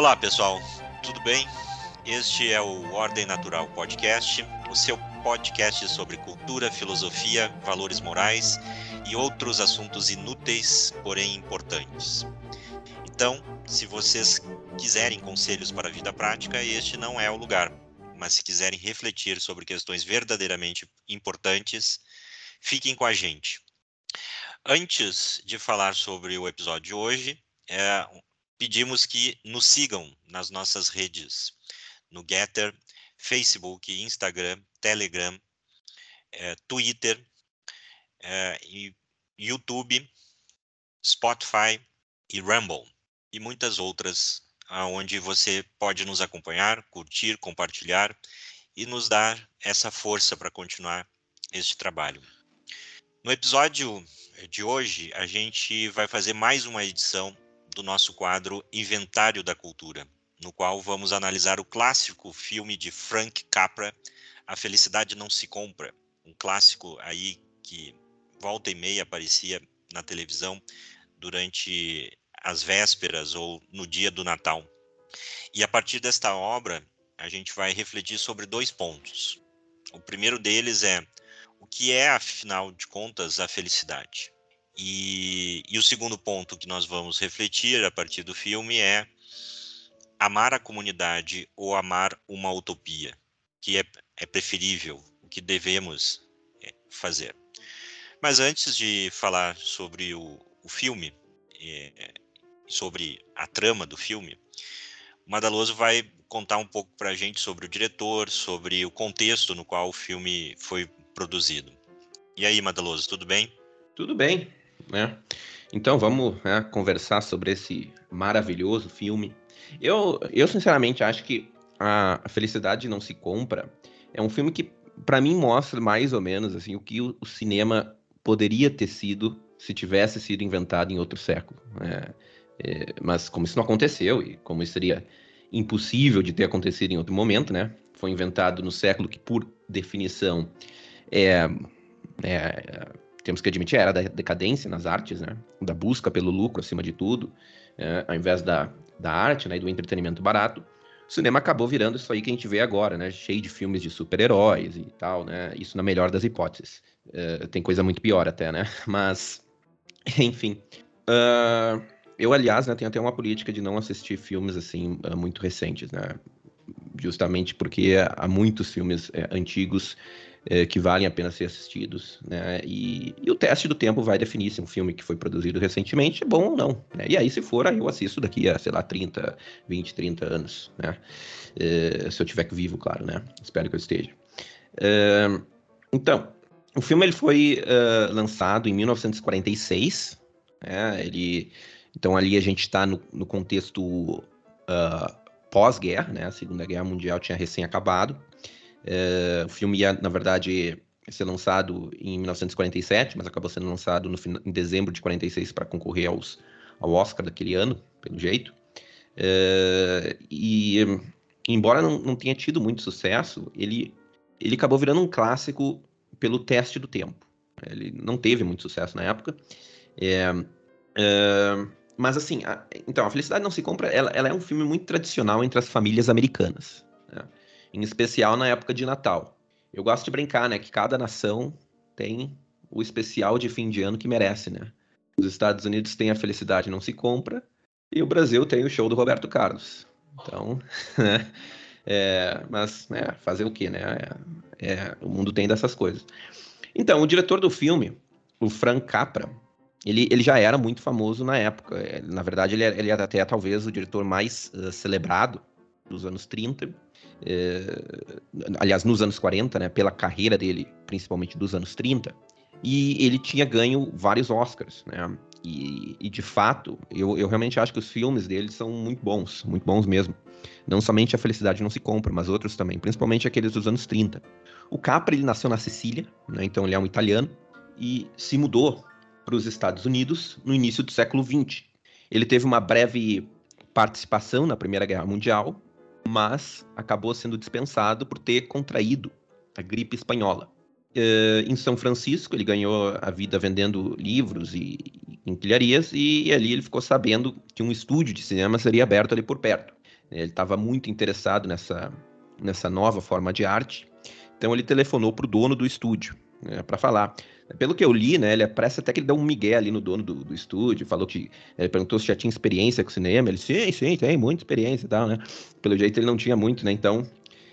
Olá, pessoal. Tudo bem? Este é o Ordem Natural Podcast, o seu podcast sobre cultura, filosofia, valores morais e outros assuntos inúteis, porém importantes. Então, se vocês quiserem conselhos para a vida prática, este não é o lugar. Mas se quiserem refletir sobre questões verdadeiramente importantes, fiquem com a gente. Antes de falar sobre o episódio de hoje, é, pedimos que nos sigam nas nossas redes, no Getter, Facebook, Instagram, Telegram, é, Twitter, é, YouTube, Spotify e Rumble e muitas outras, onde você pode nos acompanhar, curtir, compartilhar e nos dar essa força para continuar este trabalho. No episódio de hoje, a gente vai fazer mais uma edição do nosso quadro Inventário da Cultura, no qual vamos analisar o clássico filme de Frank Capra, A Felicidade Não Se Compra, um clássico aí que volta e meia aparecia na televisão durante as vésperas ou no dia do Natal. E a partir desta obra, a gente vai refletir sobre dois pontos. O primeiro deles é o que é, afinal de contas, a felicidade. E, e o segundo ponto que nós vamos refletir a partir do filme é amar a comunidade ou amar uma utopia, que é, é preferível, o que devemos é, fazer. Mas antes de falar sobre o, o filme, é, sobre a trama do filme, o Madaloso vai contar um pouco para a gente sobre o diretor, sobre o contexto no qual o filme foi produzido. E aí, Madaloso, tudo bem? Tudo bem, né? Então vamos né, conversar sobre esse maravilhoso filme. Eu, eu sinceramente acho que a Felicidade Não Se Compra é um filme que, para mim, mostra mais ou menos assim o que o, cinema poderia ter sido se tivesse sido inventado em outro século. Né? É, mas como isso não aconteceu e como isso seria impossível de ter acontecido em outro momento, né? Foi inventado no século que, por definição, é, é temos que admitir, era da decadência nas artes, né? Da busca pelo lucro acima de tudo, é, ao invés da, da arte, né? E do entretenimento barato. O cinema acabou virando isso aí que a gente vê agora, né? Cheio de filmes de super-heróis e tal, né? Isso na melhor das hipóteses. É, tem coisa muito pior até, né? Mas, enfim. Uh, eu, aliás, né, tenho até uma política de não assistir filmes, assim, uh, muito recentes, né? Justamente porque há muitos filmes é, antigos é, que valem a pena ser assistidos, né? E, e, o teste do tempo vai definir se um filme que foi produzido recentemente é bom ou não, né? E aí, se for, aí eu assisto daqui a, sei lá, 30, 20, 30 anos, né? É, se eu estiver vivo, claro, né? Espero que eu esteja. É, então, o filme ele foi uh, lançado em 1946, né? Ele, então ali a gente está no, no, contexto uh, pós-guerra, né? A Segunda Guerra Mundial tinha recém acabado. É, o filme ia, na verdade, ser lançado em 1947, mas acabou sendo lançado no, em dezembro de 46 para concorrer aos, ao Oscar daquele ano, pelo jeito. É, e, embora não, não tenha tido muito sucesso, ele, ele acabou virando um clássico pelo teste do tempo. Ele não teve muito sucesso na época. É, é, mas assim, a, então, A Felicidade Não Se Compra, ela, ela, é um filme muito tradicional entre as famílias americanas. Né? Em especial na época de Natal. Eu gosto de brincar, né, que cada nação tem o especial de fim de ano que merece, né? Os Estados Unidos têm a felicidade não se compra e o Brasil tem o show do Roberto Carlos. Então, né? É, mas, né, fazer o quê, né? É, é, o mundo tem dessas coisas. Então, o diretor do filme, o Frank Capra, ele, ele já era muito famoso na época. É, na verdade, ele, é, ele era até talvez o diretor mais uh, celebrado dos anos 30 é, aliás, nos anos 40, né, pela carreira dele, principalmente dos anos 30, e ele tinha ganho vários Oscars, né? E, e, de fato, eu, eu realmente acho que os filmes dele são muito bons, muito bons mesmo. Não somente A Felicidade Não Se Compra, mas outros também, principalmente aqueles dos anos 30. O Capra, ele nasceu na Sicília, né? então ele é um italiano, e se mudou para os Estados Unidos no início do século XX. Ele teve uma breve participação na Primeira Guerra Mundial, mas acabou sendo dispensado por ter contraído a gripe espanhola. Uh, em São Francisco, ele ganhou a vida vendendo livros e quinquilharias, e ali ele ficou sabendo que um estúdio de cinema seria aberto ali por perto. Ele estava muito interessado nessa, nessa nova forma de arte. Então ele telefonou para o dono do estúdio né, para falar. Pelo que eu li, né, ele parece até que ele deu um migué ali no dono do, do estúdio, falou que ele perguntou se já tinha experiência com cinema, ele sim, sim, tem muita experiência e tal, né? Pelo jeito ele não tinha muito, né? Então,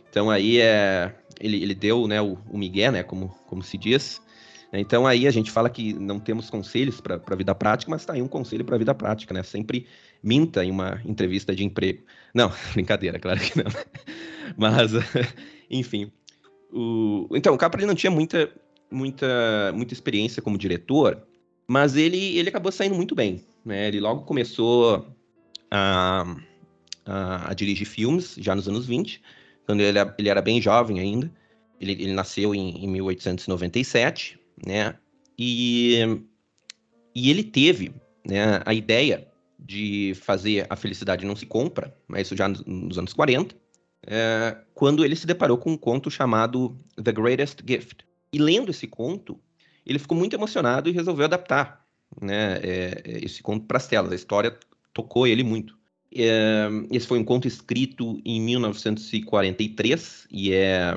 então aí é, ele, ele deu, né, o, o migué, né, como, como se diz. Então aí a gente fala que não temos conselhos para a vida prática, mas está aí um conselho para a vida prática, né? Sempre minta em uma entrevista de emprego. Não, brincadeira, claro que não. Mas, enfim. O... Então, o Capra ele não tinha muita muita, muita experiência como diretor, mas ele, ele acabou saindo muito bem. Né? Ele logo começou a, a, a, dirigir filmes, já nos anos 20, quando ele, ele era bem jovem ainda. Ele, ele nasceu em, em 1897, né? E, e ele teve né, a ideia de fazer A Felicidade Não Se Compra, mas isso já nos, nos anos 40, é, quando ele se deparou com um conto chamado The Greatest Gift, e lendo esse conto, ele ficou muito emocionado e resolveu adaptar né, é, é esse conto para as telas. A história tocou ele muito. É, esse foi um conto escrito em 1943 e é,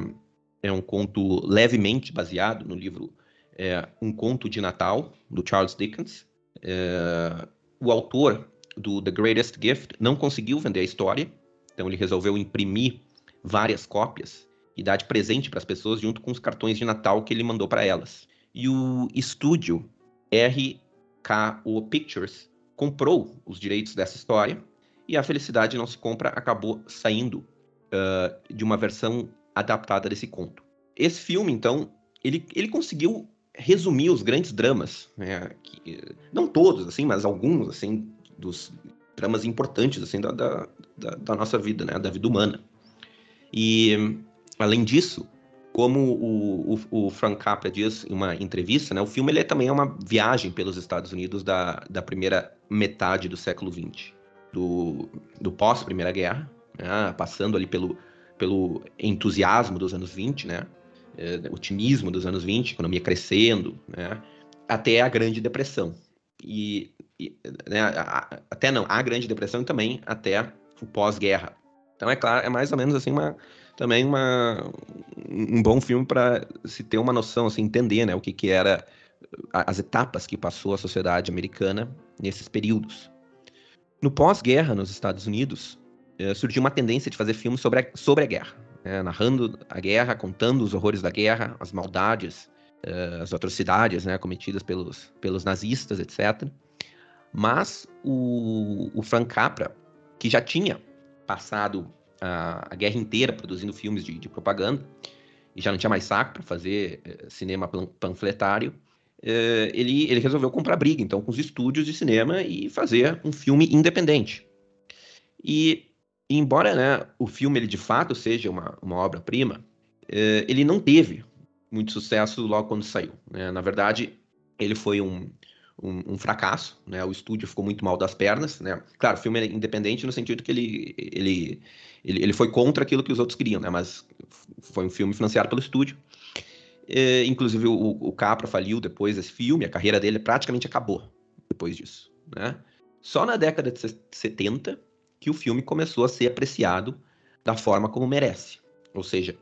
é um conto levemente baseado no livro é, Um Conto de Natal, do Charles Dickens. É, o autor do The Greatest Gift não conseguiu vender a história, então ele resolveu imprimir várias cópias e dar de presente para as pessoas junto com os cartões de Natal que ele mandou para elas. E o estúdio RKO Pictures comprou os direitos dessa história e a Felicidade Não Se Compra acabou saindo uh, de uma versão adaptada desse conto. Esse filme, então, ele, ele conseguiu resumir os grandes dramas, né, que, não todos, assim, mas alguns, assim, dos dramas importantes, assim, da, da, da nossa vida, né, da vida humana. E Além disso, como o, o, o, Frank Capra diz em uma entrevista, né, o filme ele é também é uma viagem pelos Estados Unidos da, da primeira metade do século XX, do, do pós-Primeira Guerra, né, passando ali pelo, pelo entusiasmo dos anos 20, né, é, otimismo dos anos 20, economia crescendo, né, até a Grande Depressão. E, e né, a, até não, a Grande Depressão e também até o pós-guerra. Então, é claro, é mais ou menos assim uma também uma, um bom filme para se ter uma noção, assim, entender né, o que, que era as etapas que passou a sociedade americana nesses períodos. No pós-guerra, nos Estados Unidos, eh, surgiu uma tendência de fazer filmes sobre a, sobre a guerra, né, narrando a guerra, contando os horrores da guerra, as maldades, eh, as atrocidades né, cometidas pelos, pelos nazistas, etc. Mas o, o Frank Capra, que já tinha passado a, guerra inteira produzindo filmes de, de, propaganda e já não tinha mais saco para fazer eh, cinema panfletário. Eh, ele, ele resolveu comprar briga, então, com os estúdios de cinema e fazer um filme independente. E, embora né, o filme ele de fato seja uma, uma obra-prima, eh, ele não teve muito sucesso logo quando saiu. Né? Na verdade, ele foi um, um, um, fracasso, né? O estúdio ficou muito mal das pernas, né? Claro, o filme é independente no sentido que ele, ele, ele, ele foi contra aquilo que os outros queriam, né? Mas foi um filme financiado pelo estúdio. É, inclusive, o, o Capra faliu depois desse filme, a carreira dele praticamente acabou depois disso, né? Só na década de 70 que o filme começou a ser apreciado da forma como merece. Ou seja,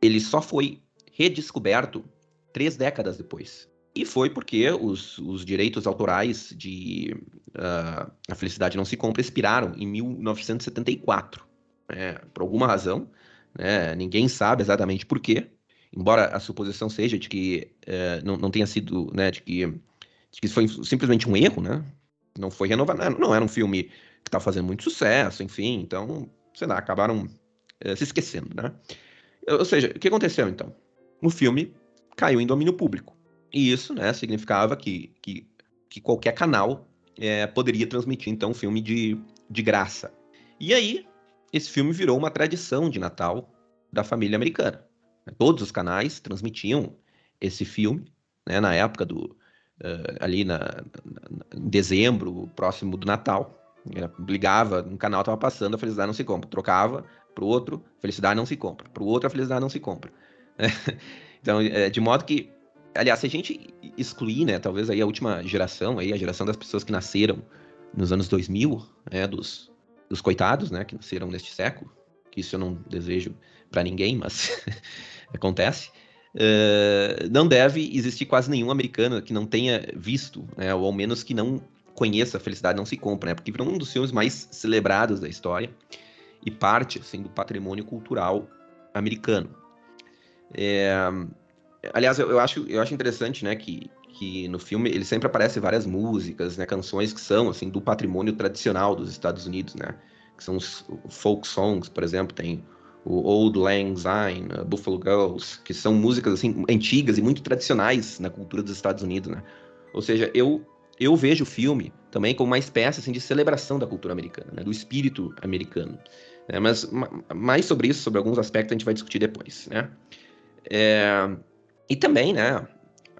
ele só foi redescoberto três décadas depois. E foi porque os, os direitos autorais de uh, A Felicidade Não Se Compra expiraram em 1974. Né? Por alguma razão, né? ninguém sabe exatamente por quê, embora a suposição seja de que uh, não, não tenha sido, né, de que, de que isso foi simplesmente um erro, né? Não foi renovado, não era um filme que estava fazendo muito sucesso, enfim, então, sei lá, acabaram uh, se esquecendo, né? Ou seja, o que aconteceu então? O filme caiu em domínio público. E isso né, significava que, que, que qualquer canal é, poderia transmitir, então, um filme de, de graça. E aí, esse filme virou uma tradição de Natal da família americana. Todos os canais transmitiam esse filme, né, na época do. Uh, ali na, na, em dezembro, próximo do Natal. ligava, um canal estava passando, a felicidade não se compra. Trocava para o outro, felicidade não se compra. Para o outro, a felicidade não se compra. então, é, de modo que aliás, se a gente excluir, né, talvez aí a última geração, aí a geração das pessoas que nasceram nos anos 2000, né, dos, dos coitados, né, que nasceram neste século, que isso eu não desejo para ninguém, mas acontece. Uh, não deve existir quase nenhum americano que não tenha visto, né, ou ao menos que não conheça a Felicidade Não Se Compra, né, porque virou um dos filmes mais celebrados da história e parte assim, do patrimônio cultural americano. É, aliás, eu, eu, acho, eu acho interessante né, que, que no filme ele sempre aparece várias músicas, né, canções que são assim do patrimônio tradicional dos Estados Unidos, né, que são os folk songs, por exemplo, tem o Old Lang Syne, uh, Buffalo Girls, que são músicas assim antigas e muito tradicionais na cultura dos Estados Unidos, né? Ou seja, eu eu vejo o filme também como uma espécie assim, de celebração da cultura americana, né? do espírito americano. Né? Mas mais sobre isso, sobre alguns aspectos, a gente vai discutir depois, né? É... E também, né?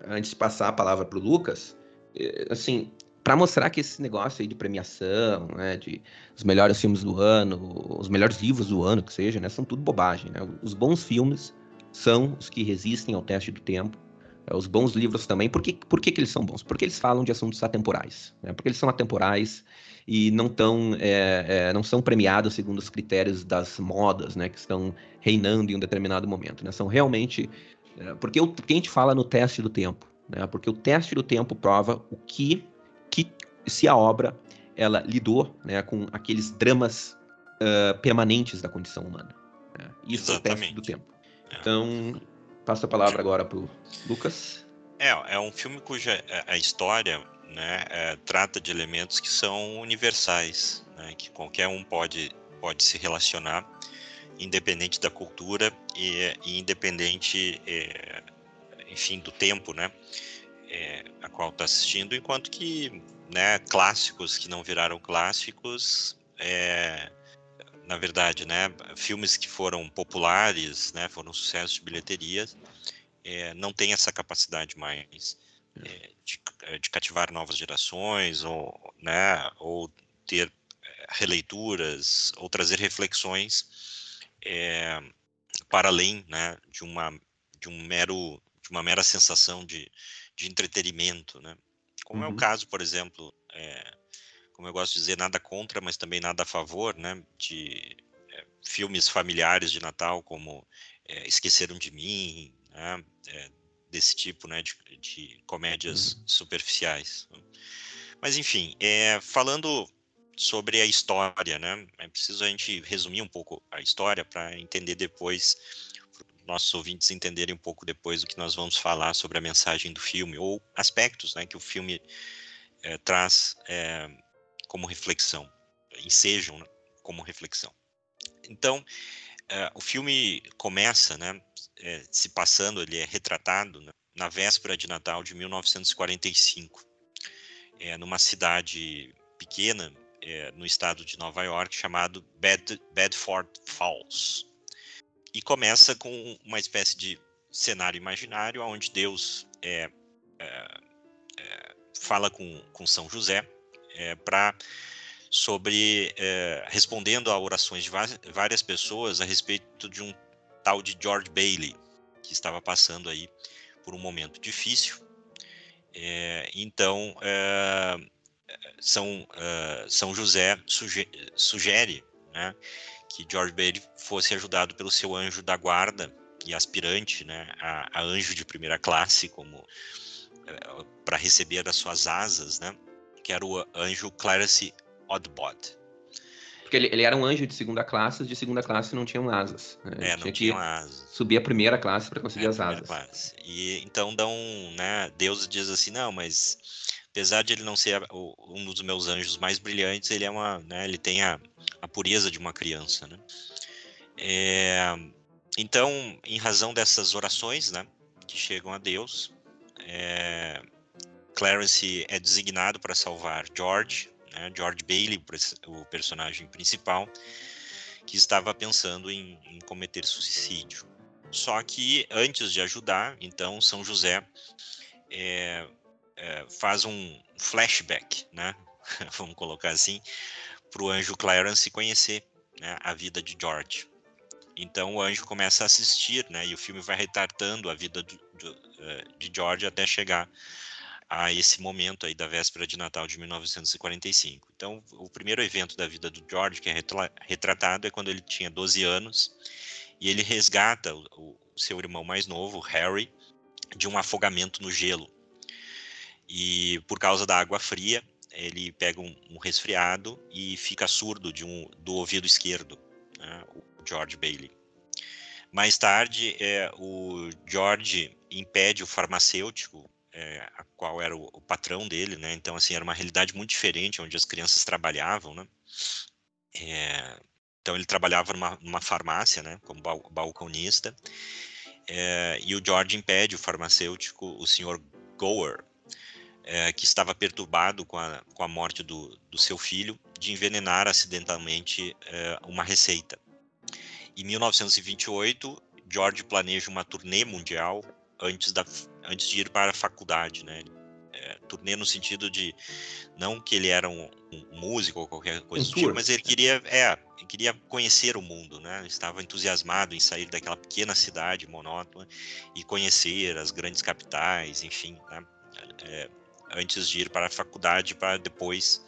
Antes de passar a palavra para o Lucas, é, assim, para mostrar que esse negócio aí de premiação, né, de os melhores filmes do ano, os melhores livros do ano, que seja, né, são tudo bobagem, né? Os bons filmes são os que resistem ao teste do tempo. É, os bons livros também. Por que, por que, que eles são bons? Porque eles falam de assuntos atemporais. Né? Porque eles são atemporais e não, tão, é, é, não são premiados segundo os critérios das modas, né, que estão reinando em um determinado momento. Né? São realmente. É, porque o que a gente fala no teste do tempo? Né? Porque o teste do tempo prova o que que se a obra ela lidou né, com aqueles dramas uh, permanentes da condição humana. Né? Isso Exatamente. é o teste do tempo. É. Então, passo a palavra agora para o Lucas. É, é um filme cuja é, a história né, é, trata de elementos que são universais, né, que qualquer um pode, pode se relacionar, independente da cultura e, e independente, é, enfim, do tempo, né? é, a qual está assistindo, enquanto que né, clássicos que não viraram clássicos, é, na verdade, né, filmes que foram populares, né, foram sucessos de bilheteria, é, não tem essa capacidade mais é, de, é, de, cativar novas gerações ou, né, ou ter é, releituras ou trazer reflexões é, para além né, de uma de um mero de uma mera sensação de, de entretenimento, né? Como uhum. é o uhum. caso, por exemplo, é, como eu gosto de dizer, nada contra, mas também nada a favor, né? De é, filmes familiares de Natal, como Esqueceram de Mim, né? desse tipo, né? De, de comédias uhum. superficiais. Mas enfim, falando sobre a história, né? É preciso a gente resumir um pouco a história para entender depois nossos ouvintes entenderem um pouco depois do que nós vamos falar sobre a mensagem do filme, ou aspectos né, que o filme é, traz é, como reflexão, ensejam como reflexão. Então, é, o filme começa né, se passando, ele é retratado né, na véspera de Natal de 1945, numa cidade pequena no estado de Nova York chamado Bed Bedford Falls e começa com uma espécie de cenário imaginário onde Deus é, é, é, fala com, com São José é, para sobre é, respondendo a orações de várias pessoas a respeito de um tal de George Bailey que estava passando aí por um momento difícil. É, então São São José sugere, né, que George Bailey fosse ajudado pelo seu anjo da guarda e aspirante, né, a, a anjo de primeira classe, como eh, para receber as suas asas, né, que era o anjo Clarence Oddbod. Porque ele, ele, era um anjo de segunda classe, de segunda classe não tinham asas. Né? É, não tinha asas. Subir a primeira classe para conseguir é, as asas. Classe. E então dão, né, Deus diz assim, não, mas apesar de ele não ser um dos meus anjos mais brilhantes, ele é uma, né, ele tem a, a pureza de uma criança, né? É, então, em razão dessas orações, né, que chegam a Deus, é, Clarence é designado para salvar George, né, George Bailey, o personagem principal, que estava pensando em, em cometer suicídio. Só que antes de ajudar, então São José é, é, faz um flashback, né? Vamos colocar assim, para o anjo Clarence conhecer né, a vida de George. Então o anjo começa a assistir, né, e o filme vai retratando a vida do, do, uh, de George até chegar a esse momento aí da véspera de Natal de 1945. Então, o primeiro evento da vida do George que é retratado é quando ele tinha 12 anos e ele resgata o, o seu irmão mais novo, Harry, de um afogamento no gelo. E por causa da água fria, ele pega um, um resfriado e fica surdo de um, do ouvido esquerdo, né, o George Bailey. Mais tarde, é, o George impede o farmacêutico, é, a qual era o, o, patrão dele, né? Então, assim, era uma realidade muito diferente, onde as crianças trabalhavam, né? É, então, ele trabalhava numa, numa farmácia, né? Como balconista. É, e o George impede o farmacêutico, o senhor Gower, é, que estava perturbado com a, com a morte do, do seu filho, de envenenar acidentalmente é, uma receita. Em 1928, George planeja uma turnê mundial antes, da, antes de ir para a faculdade, né? É, turnê no sentido de não que ele era um, um músico ou qualquer coisa um do tipo, mas ele queria, é, ele queria conhecer o mundo, né? Ele estava entusiasmado em sair daquela pequena cidade monótona e conhecer as grandes capitais, enfim, né? é, antes de ir para a faculdade para depois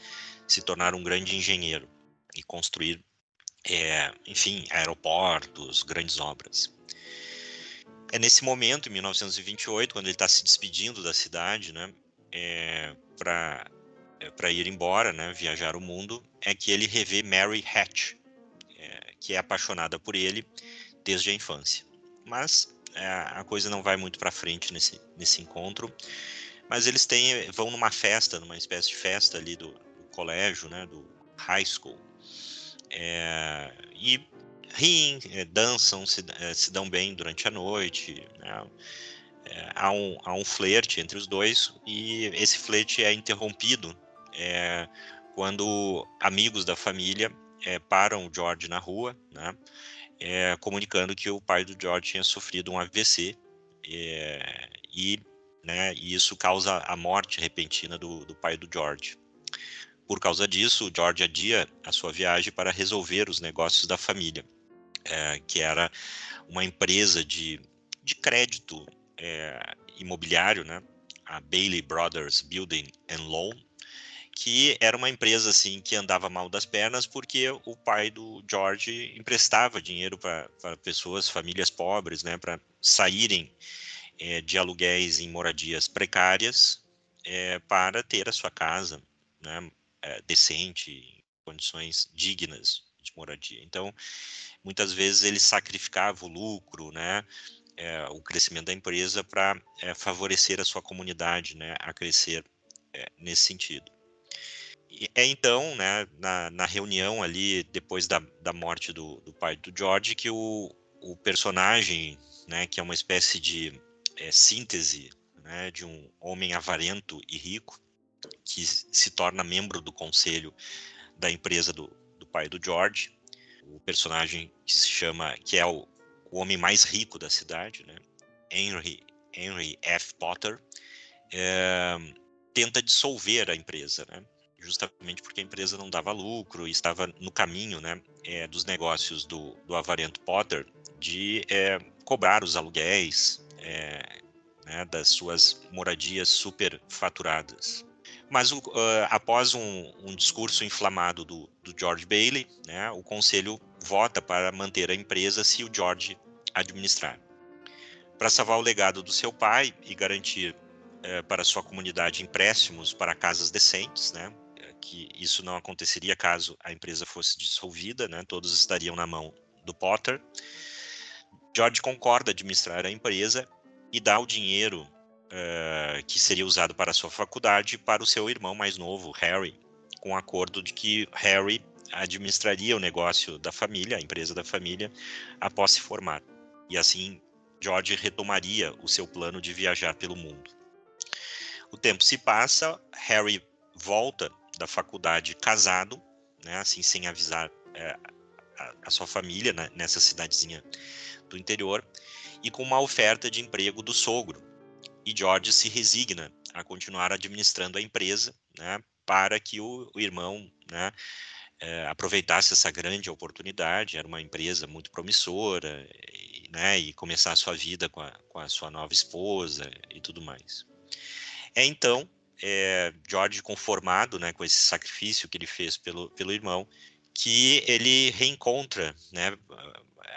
se tornar um grande engenheiro e construir é, enfim, aeroportos, grandes obras. É nesse momento, em 1928, quando ele está se despedindo da cidade, né, é, para é, para ir embora, né, viajar o mundo, é que ele revê Mary Hatch, é, que é apaixonada por ele desde a infância. Mas é, a coisa não vai muito para frente nesse, nesse encontro. Mas eles têm, vão numa festa, numa espécie de festa ali do, do colégio, né, do high school, é, e riem, é, dançam, se, é, se, dão bem durante a noite. Né? É, há, um, há um flerte entre os dois e esse flerte é interrompido é, quando amigos da família é, param o George na rua, né? comunicando que o pai do George tinha sofrido um AVC e, né, e isso causa a morte repentina do, do pai do George. Por causa disso, George adia a sua viagem para resolver os negócios da família, é, que era uma empresa de, de crédito é, imobiliário, né? a Bailey Brothers Building and Loan, que era uma empresa assim que andava mal das pernas porque o pai do George emprestava dinheiro para pessoas, famílias pobres, né, para saírem é, de aluguéis em moradias precárias é, para ter a sua casa, né, é, decente, condições dignas de moradia. Então, muitas vezes ele sacrificava o lucro, né, é, o crescimento da empresa para é, favorecer a sua comunidade, né, a crescer nesse sentido. É então, né, na, na, reunião ali, depois da, da morte do, do pai do George, que o, o personagem, né, que é uma espécie de síntese né, de um homem avarento e rico, que se torna membro do conselho da empresa do, do pai do George, o personagem que se chama, que é o, o homem mais rico da cidade, né? Henry, Henry F. Potter, é, tenta dissolver a empresa, né? justamente porque a empresa não dava lucro e estava no caminho né, é, dos negócios do, do avarento Potter de é, cobrar os aluguéis é, né, das suas moradias superfaturadas. Mas uh, após um, um, discurso inflamado do, do George Bailey, né, o conselho vota para manter a empresa se o George administrar. Para salvar o legado do seu pai e garantir uh, para sua comunidade empréstimos para casas decentes, né, que isso não aconteceria caso a empresa fosse dissolvida, né, todos estariam na mão do Potter. George concorda administrar a empresa e dá o dinheiro uh, que seria usado para a sua faculdade para o seu irmão mais novo, Harry, com o acordo de que Harry administraria o negócio da família, a empresa da família, após se formar. E assim, George retomaria o seu plano de viajar pelo mundo. O tempo se passa, Harry volta da faculdade casado, né, assim sem avisar é, a, a, sua família né, nessa cidadezinha do interior, e com uma oferta de emprego do sogro, e George se resigna a continuar administrando a empresa, né, para que o, o irmão, né, é, aproveitasse essa grande oportunidade. Era uma empresa muito promissora, e, né, e começar a sua vida com a, com a sua nova esposa e tudo mais. É então é, George conformado, né, com esse sacrifício que ele fez pelo, pelo irmão, que ele reencontra, né,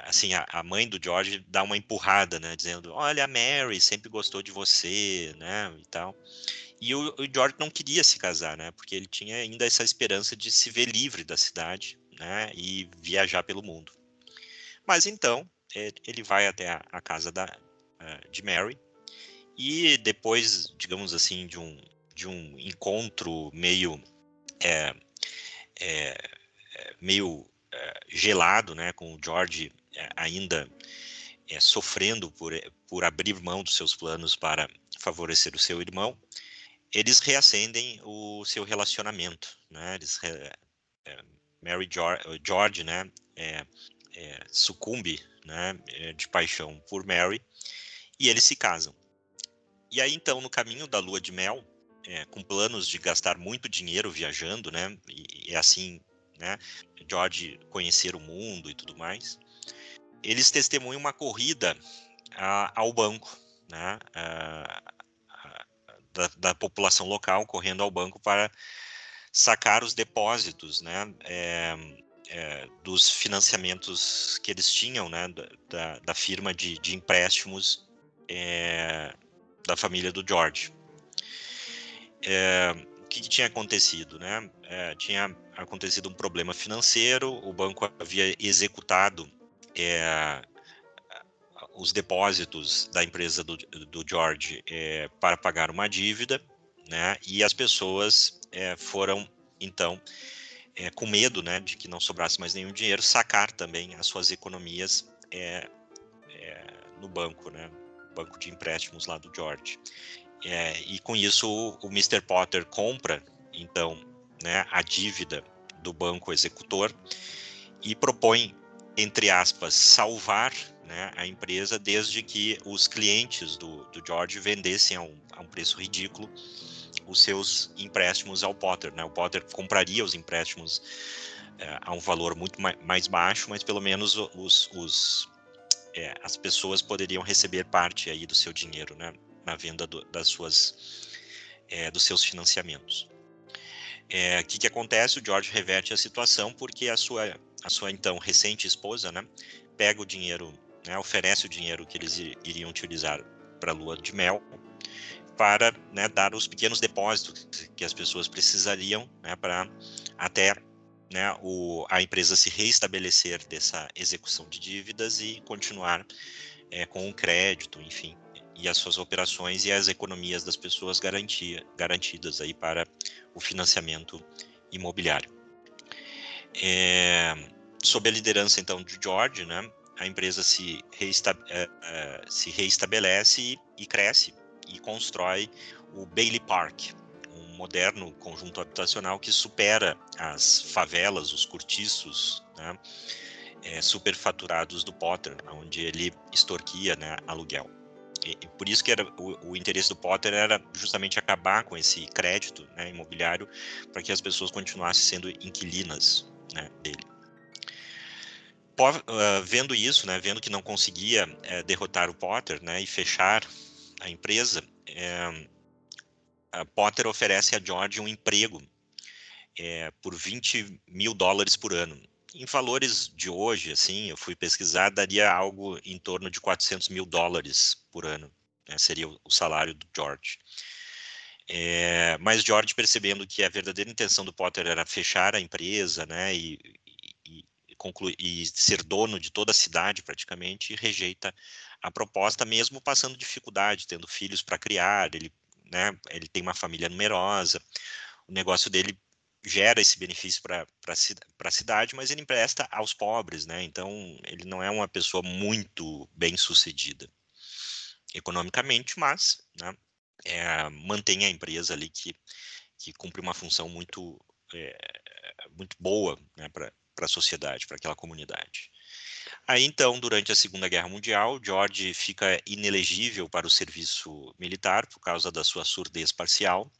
assim, a, a, mãe do George dá uma empurrada, né, dizendo, olha, a Mary sempre gostou de você, né, e tal. E o, o, George não queria se casar, né, porque ele tinha ainda essa esperança de se ver livre da cidade, né, e viajar pelo mundo. Mas então, é, ele vai até a, a casa da, uh, de Mary, e depois, digamos assim, de um, de um encontro meio é, é, meio gelado, né, com o George é, ainda é, sofrendo por, por abrir mão dos seus planos para favorecer o seu irmão, eles reacendem o seu relacionamento, né? Eles, Mary George, George né, sucumbe, né, de paixão por Mary e eles se casam. E aí então no caminho da lua de mel é, com planos de gastar muito dinheiro viajando, né? E, e assim, né? George conhecer o mundo e tudo mais. Eles testemunham uma corrida a, ao banco, né? A, a, da, da, população local correndo ao banco para sacar os depósitos, né? É, é, dos financiamentos que eles tinham, né? Da, da firma de, de empréstimos é, da família do George é, que, que, tinha acontecido, né? É, tinha acontecido um problema financeiro, o banco havia executado é, os depósitos da empresa do, do George é, para pagar uma dívida, né? E as pessoas é, foram então é, com medo, né, de que não sobrasse mais nenhum dinheiro, sacar também as suas economias no banco, né? Banco de empréstimos lá do George. É, e com isso o, o Mr. Potter compra, então, né, a dívida do banco executor e propõe, entre aspas, salvar né, a empresa desde que os clientes do, do George vendessem a um, a um, preço ridículo os seus empréstimos ao Potter. Né? O Potter compraria os empréstimos é, a um valor muito mais, baixo, mas pelo menos os, os é, as pessoas poderiam receber parte aí do seu dinheiro, né? Na venda do, das suas, é, dos seus financiamentos. É, o que, que acontece? O George reverte a situação porque a sua, a sua então recente esposa, né, pega o dinheiro, né, oferece o dinheiro que eles iriam utilizar para a lua de mel para né, dar os pequenos depósitos que as pessoas precisariam né, para até né, o, a empresa se reestabelecer dessa execução de dívidas e continuar é, com o crédito, enfim, e as suas operações e as economias das pessoas garantia, garantidas aí para o financiamento imobiliário. É, sob a liderança então de George, né, a empresa se, é, é, se reestabelece e, cresce e constrói o Bailey Park, um moderno conjunto habitacional que supera as favelas, os cortiços, né, é, superfaturados do Potter, onde ele extorquia né, aluguel. E, por isso que era, o, o, interesse do Potter era justamente acabar com esse crédito né, imobiliário para que as pessoas continuassem sendo inquilinas né, dele. uh, vendo isso, né, vendo que não conseguia uh, derrotar o Potter né, e fechar a empresa, uh, a Potter oferece a George um emprego eh, por 20 mil dólares por ano em valores de hoje, assim, eu fui pesquisar, daria algo em torno de 400 mil dólares por ano, né, seria o salário do George. É, mas George, percebendo que a verdadeira intenção do Potter era fechar a empresa, né, e, e, concluir, e ser dono de toda a cidade praticamente, rejeita a proposta, mesmo passando dificuldade, tendo filhos para criar, ele, né, ele tem uma família numerosa, o negócio dele gera esse benefício para a cidade, mas ele empresta aos pobres, né? Então, ele não é uma pessoa muito bem sucedida economicamente, mas né, é, mantém a empresa ali que, que cumpre uma função muito, é, muito boa né, para a sociedade, para aquela comunidade. Aí, então, durante a Segunda Guerra Mundial, George fica inelegível para o serviço militar por causa da sua surdez parcial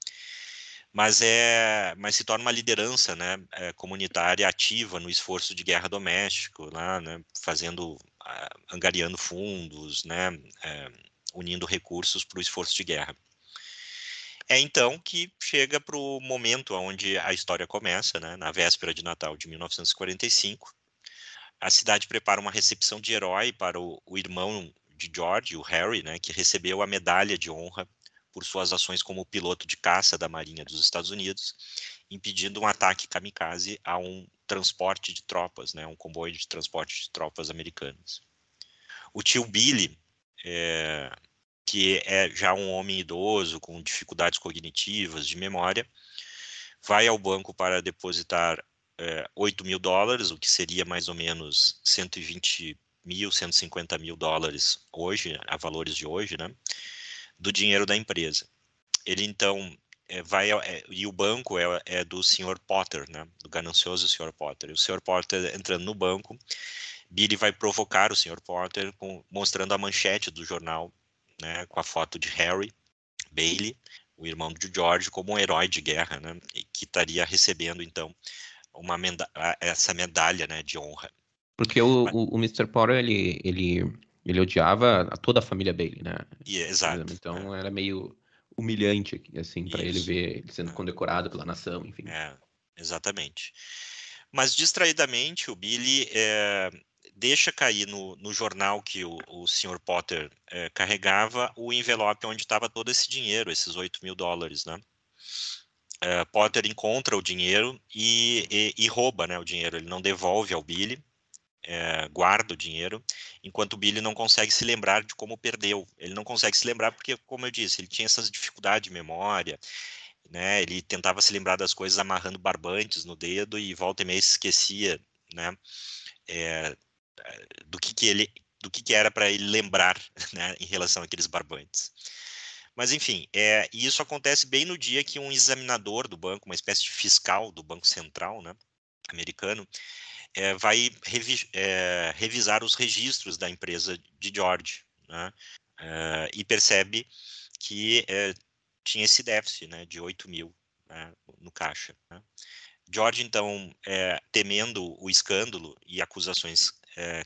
mas é mas se torna uma liderança né, é, comunitária ativa no esforço de guerra doméstico, lá, né, fazendo, uh, angariando fundos, né, é, unindo recursos para o esforço de guerra. É então que chega para o momento onde a história começa, né, na véspera de Natal de 1945. A cidade prepara uma recepção de herói para o, o irmão de George, o Harry, né, que recebeu a medalha de honra por suas ações como piloto de caça da Marinha dos Estados Unidos, impedindo um ataque kamikaze a um transporte de tropas, né, um comboio de transporte de tropas americanas. O tio Billy, é, que é já um homem idoso com dificuldades cognitivas de memória, vai ao banco para depositar é, 8 mil dólares, o que seria mais ou menos 120 mil, 150 mil dólares hoje, a valores de hoje, né, do dinheiro da empresa. Ele então é, vai é, e o banco é, é, do Sr. Potter, né, do ganancioso Sr. Potter. E o Sr. Potter entrando no banco, Billy vai provocar o Sr. Potter com, mostrando a manchete do jornal, né, com a foto de Harry Bailey, o irmão de George, como um herói de guerra, né, que estaria recebendo então uma essa medalha, né, de honra. Porque o, o, o Mr. Potter ele, ele ele odiava a toda a família Bailey, né? Yeah, exato. Então é. era meio humilhante, assim, para ele ver ele sendo é. condecorado pela nação, enfim. É, exatamente. Mas distraidamente o Billy é, deixa cair no, no jornal que o, o Sr. Potter é, carregava o envelope onde estava todo esse dinheiro, esses 8 mil dólares, né? É, Potter encontra o dinheiro e, e, e, rouba né, o dinheiro, ele não devolve ao Billy, é, guarda o dinheiro, enquanto o Billy não consegue se lembrar de como perdeu. Ele não consegue se lembrar porque, como eu disse, ele tinha essas dificuldades de memória, né? Ele tentava se lembrar das coisas amarrando barbantes no dedo e volta e meia se esquecia, né? É, do que, que ele, do que, que era para ele lembrar, né? Em relação àqueles barbantes. Mas enfim, é, isso acontece bem no dia que um examinador do banco, uma espécie de fiscal do Banco Central, né, americano, é, vai revi é, revisar os registros da empresa de George, né? é, e percebe que tinha esse déficit né, de 8 mil né, no caixa. Né? George, então, temendo o escândalo e acusações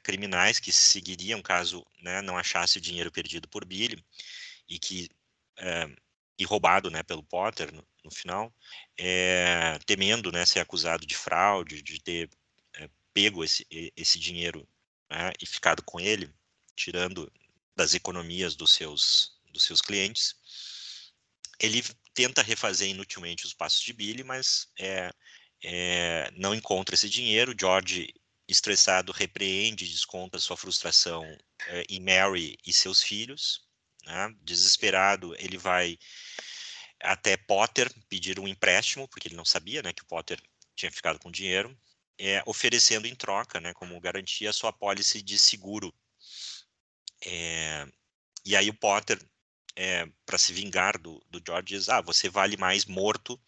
criminais que seguiriam caso né, não achasse o dinheiro perdido por Billy e que e roubado né, pelo Potter no, no final, é, temendo né, ser acusado de fraude, de ter pego esse, esse dinheiro né, e ficado com ele, tirando das economias dos seus, dos seus clientes. Ele tenta refazer inutilmente os passos de Billy, mas é, é, não encontra esse dinheiro. George, estressado, repreende, desconta sua frustração é, em Mary e seus filhos. Né? Desesperado, ele vai até Potter pedir um empréstimo, porque ele não sabia né, que o Potter tinha ficado com dinheiro é, oferecendo em troca, né, como garantia, a sua pólice de seguro. É, e aí o Potter, é, para se vingar do, do George, diz, ah, você vale mais morto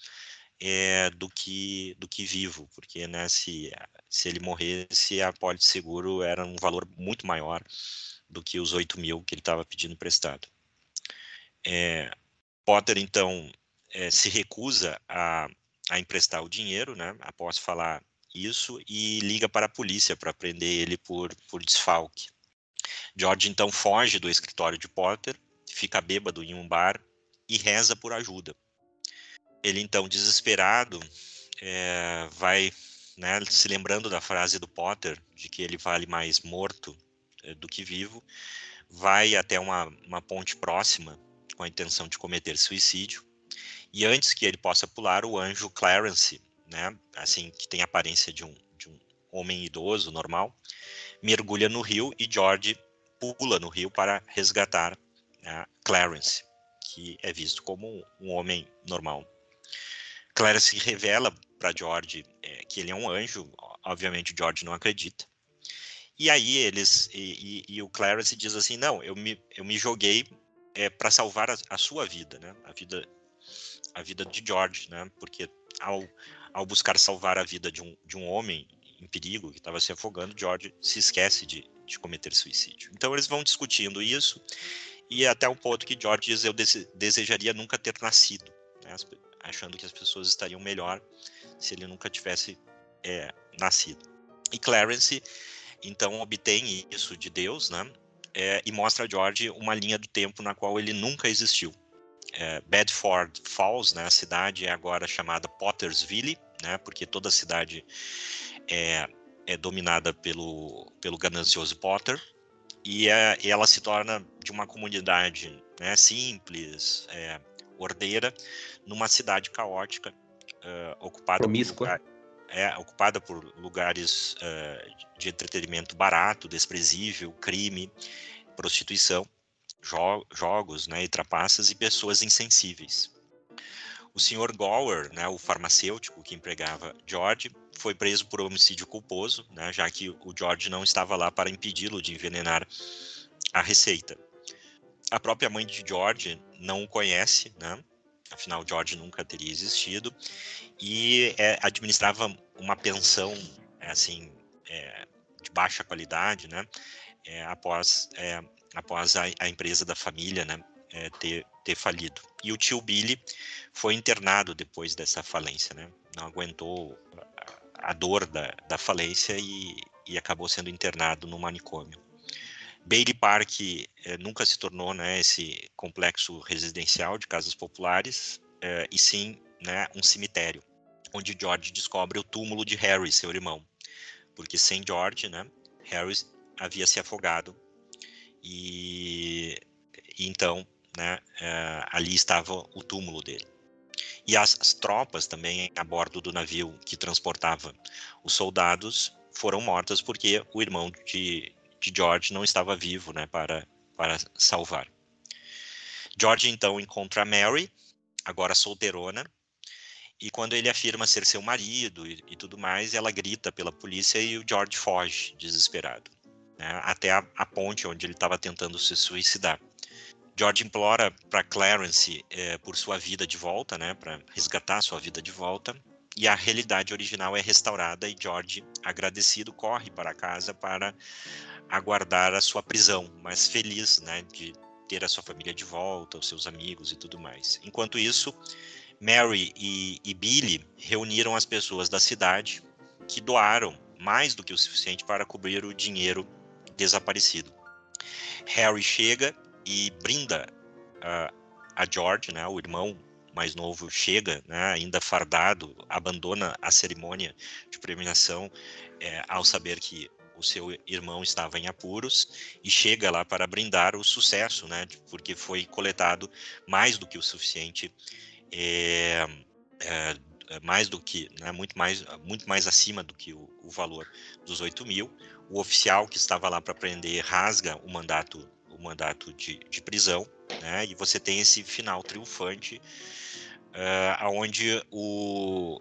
do, que, do que vivo, porque né, se, se ele morresse, a pólice de seguro era um valor muito maior do que os 8 mil que ele estava pedindo emprestado. Potter, então, se recusa a, a emprestar o dinheiro, né, após falar isso e liga para a polícia para prender ele por, por desfalque. George então foge do escritório de Potter, fica bêbado em um bar e reza por ajuda. Ele então, desesperado, é, vai né, se lembrando da frase do Potter, de que ele vale mais morto é, do que vivo, vai até uma, uma ponte próxima com a intenção de cometer suicídio. E antes que ele possa pular, o anjo Clarence né, assim, que tem a aparência de um, de um homem idoso, normal, mergulha no rio e George pula no rio para resgatar né, Clarence, que é visto como um homem normal. Clarence revela para George é, que ele é um anjo, obviamente George não acredita. E aí eles e, e, e o Clarence diz assim, não, eu me, eu me joguei é, para salvar a, a, sua vida, né? A vida a vida de George, né? Porque ao ao buscar salvar a vida de um, de um homem em perigo que estava se afogando, George se esquece de, de cometer suicídio. Então eles vão discutindo isso e até um ponto que George diz eu desejaria nunca ter nascido, né, achando que as pessoas estariam melhor se ele nunca tivesse é, nascido. E Clarence então obtém isso de Deus, né? É, e mostra a George uma linha do tempo na qual ele nunca existiu. É, Bedford Falls, né, a cidade é agora chamada Pottersville, né, porque toda a cidade é, é dominada pelo, pelo ganancioso Potter, e, é, e ela se torna de uma comunidade né, simples, é, ordeira, numa cidade caótica, uh, ocupada por é ocupada por lugares uh, de entretenimento barato, desprezível, crime, prostituição, jo jogos, né, e trapaças e pessoas insensíveis. O Sr. Gower, né, o farmacêutico que empregava George, foi preso por homicídio culposo, né, já que o George não estava lá para impedi-lo de envenenar a receita. A própria mãe de George não o conhece, né, afinal George nunca teria existido, e é, administrava uma pensão, é, assim, é, de baixa qualidade, né, é, após, é, após a, a, empresa da família, né, é, ter, ter falido. E o tio Billy foi internado depois dessa falência, né, não aguentou a, dor da, da falência e, e acabou sendo internado no manicômio. Bailey Park eh, nunca se tornou né, esse complexo residencial de casas populares, eh, e sim né, um cemitério, onde George descobre o túmulo de Harry, seu irmão. Porque sem George, né, Harry havia se afogado e, então né, eh, ali estava o túmulo dele. E as, as tropas também a bordo do navio que transportava os soldados foram mortas porque o irmão de, de George não estava vivo, né, para, para salvar. George então encontra Mary, agora solteirona, e quando ele afirma ser seu marido e, e tudo mais, ela grita pela polícia e o George foge, desesperado, né, até a, a, ponte onde ele estava tentando se suicidar. George implora para Clarence é, por sua vida de volta, né, para resgatar sua vida de volta, e a realidade original é restaurada e George, agradecido, corre para casa para aguardar a sua prisão, mas feliz, né, de ter a sua família de volta, os seus amigos e tudo mais. Enquanto isso, Mary e, e Billy reuniram as pessoas da cidade que doaram mais do que o suficiente para cobrir o dinheiro desaparecido. Harry chega e brinda uh, a George, né, o irmão mais novo, chega, né, ainda fardado, abandona a cerimônia de premiação é, ao saber que o seu irmão estava em apuros e chega lá para brindar o sucesso, né? Porque foi coletado mais do que o suficiente, é, é, mais do que, né, muito mais, muito mais acima do que o, o valor dos 8 mil. O oficial que estava lá para prender rasga o mandato, o mandato de, de prisão, né? E você tem esse final triunfante, uh, aonde o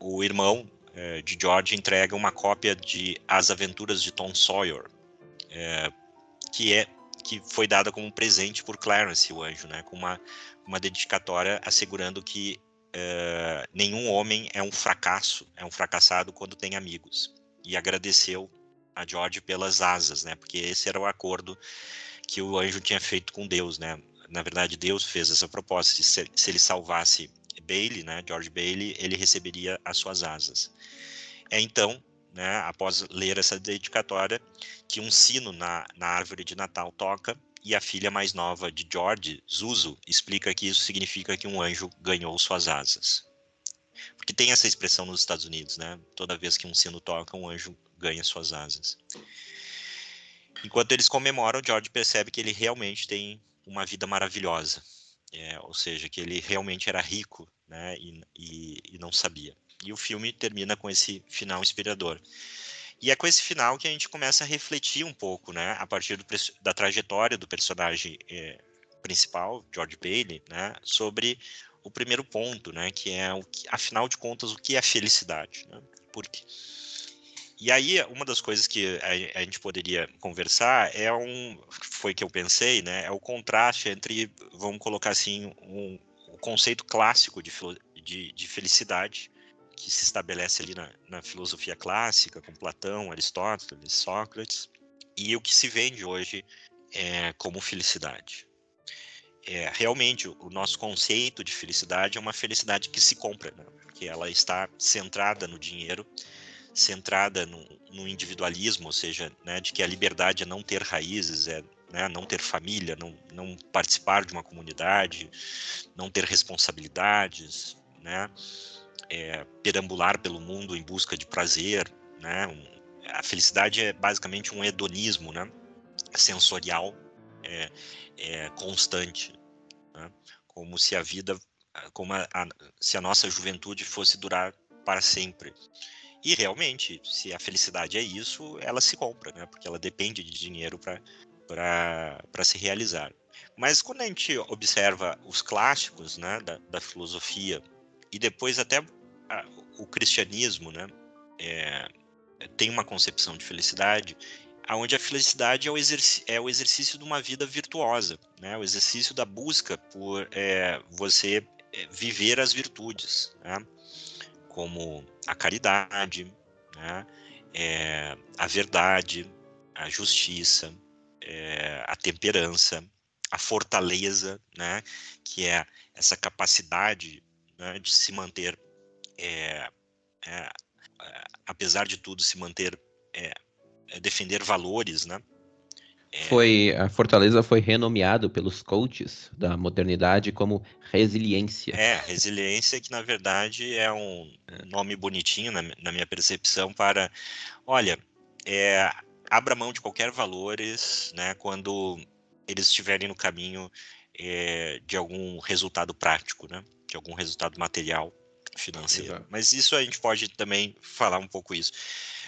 o irmão é, de George entrega uma cópia de As Aventuras de Tom Sawyer, é, que é que foi dada como presente por Clarence, o anjo, né, com uma, uma dedicatória assegurando que é, nenhum homem é um fracasso, é um fracassado quando tem amigos. E agradeceu a George pelas asas, né, porque esse era o acordo que o anjo tinha feito com Deus, né. Na verdade, Deus fez essa proposta, se, se ele salvasse Bailey, né, George Bailey, ele receberia as suas asas. É então, né, após ler essa dedicatória, que um sino na, na árvore de Natal toca e a filha mais nova de George, Zuzu, explica que isso significa que um anjo ganhou suas asas. Porque tem essa expressão nos Estados Unidos, né? Toda vez que um sino toca, um anjo ganha suas asas. Enquanto eles comemoram, George percebe que ele realmente tem uma vida maravilhosa. É, ou seja, que ele realmente era rico né, e, e, e não sabia. E o filme termina com esse final inspirador. E é com esse final que a gente começa a refletir um pouco, né, a partir do, da trajetória do personagem é, principal, George Bailey, né, sobre o primeiro ponto, né, que é, o que, afinal de contas, o que é felicidade. Né? Porque... E aí, uma das coisas que a, a, gente poderia conversar é um, foi que eu pensei, né, é o contraste entre, vamos colocar assim, um, conceito clássico de, de, de felicidade que se estabelece ali na, na, filosofia clássica, com Platão, Aristóteles, Sócrates, e o que se vende hoje é, como felicidade. É, realmente, o nosso conceito de felicidade é uma felicidade que se compra, né? porque ela está centrada no dinheiro, centrada no, no individualismo, ou seja, né, de que a liberdade é não ter raízes, é né? Não ter família, não, não participar de uma comunidade, não ter responsabilidades, né? É, perambular pelo mundo em busca de prazer, né? Um, a felicidade é basicamente um hedonismo, né? Sensorial, é, é constante, né? como se a vida, como a, a, se a nossa juventude fosse durar para sempre. E realmente, se a felicidade é isso, ela se compra, né? Porque ela depende de dinheiro para se realizar. Mas quando a gente observa os clássicos né, da, da filosofia e depois até a, o cristianismo, né, é, tem uma concepção de felicidade aonde a felicidade é o, é o, exercício de uma vida virtuosa, né? o exercício da busca por é, você é, viver as virtudes, né? Como a caridade, né? é, a verdade, a justiça, é, a temperança, a fortaleza, né? que é essa capacidade né, de se manter, é, é, apesar de tudo, se manter é, defender valores, né? Foi a Fortaleza foi renomeado pelos coaches da modernidade como resiliência. É, resiliência que na verdade é um nome bonitinho na, na minha percepção para, olha, é, abra mão de qualquer valores, né? Quando eles estiverem no caminho é, de algum resultado prático, né? De algum resultado material financeiro. Exato. Mas isso a gente pode também falar um pouco isso.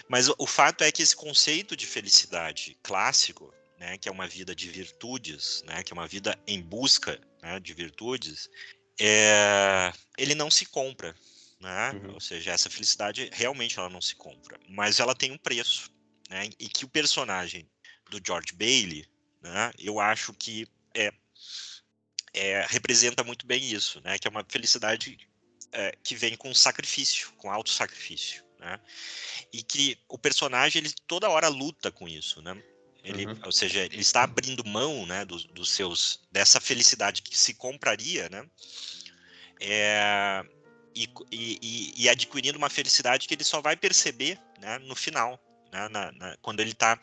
Mas o fato é que esse conceito de felicidade clássico, né, que é uma vida de virtudes, né, que é uma vida em busca né, de virtudes, é, ele não se compra. Né? Uhum. Ou seja, essa felicidade realmente ela não se compra, mas ela tem um preço. Né? E que o personagem do George Bailey, né, eu acho que é, é, representa muito bem isso, né? que é uma felicidade é, que vem com sacrifício, com alto sacrifício né? E que o personagem ele toda hora luta com isso, né? Ele, uhum. ou seja, ele está abrindo mão, né, dos, dos seus dessa felicidade que se compraria, né? É, e, e, e, adquirindo uma felicidade que ele só vai perceber, né, no final, né, na, na, quando ele está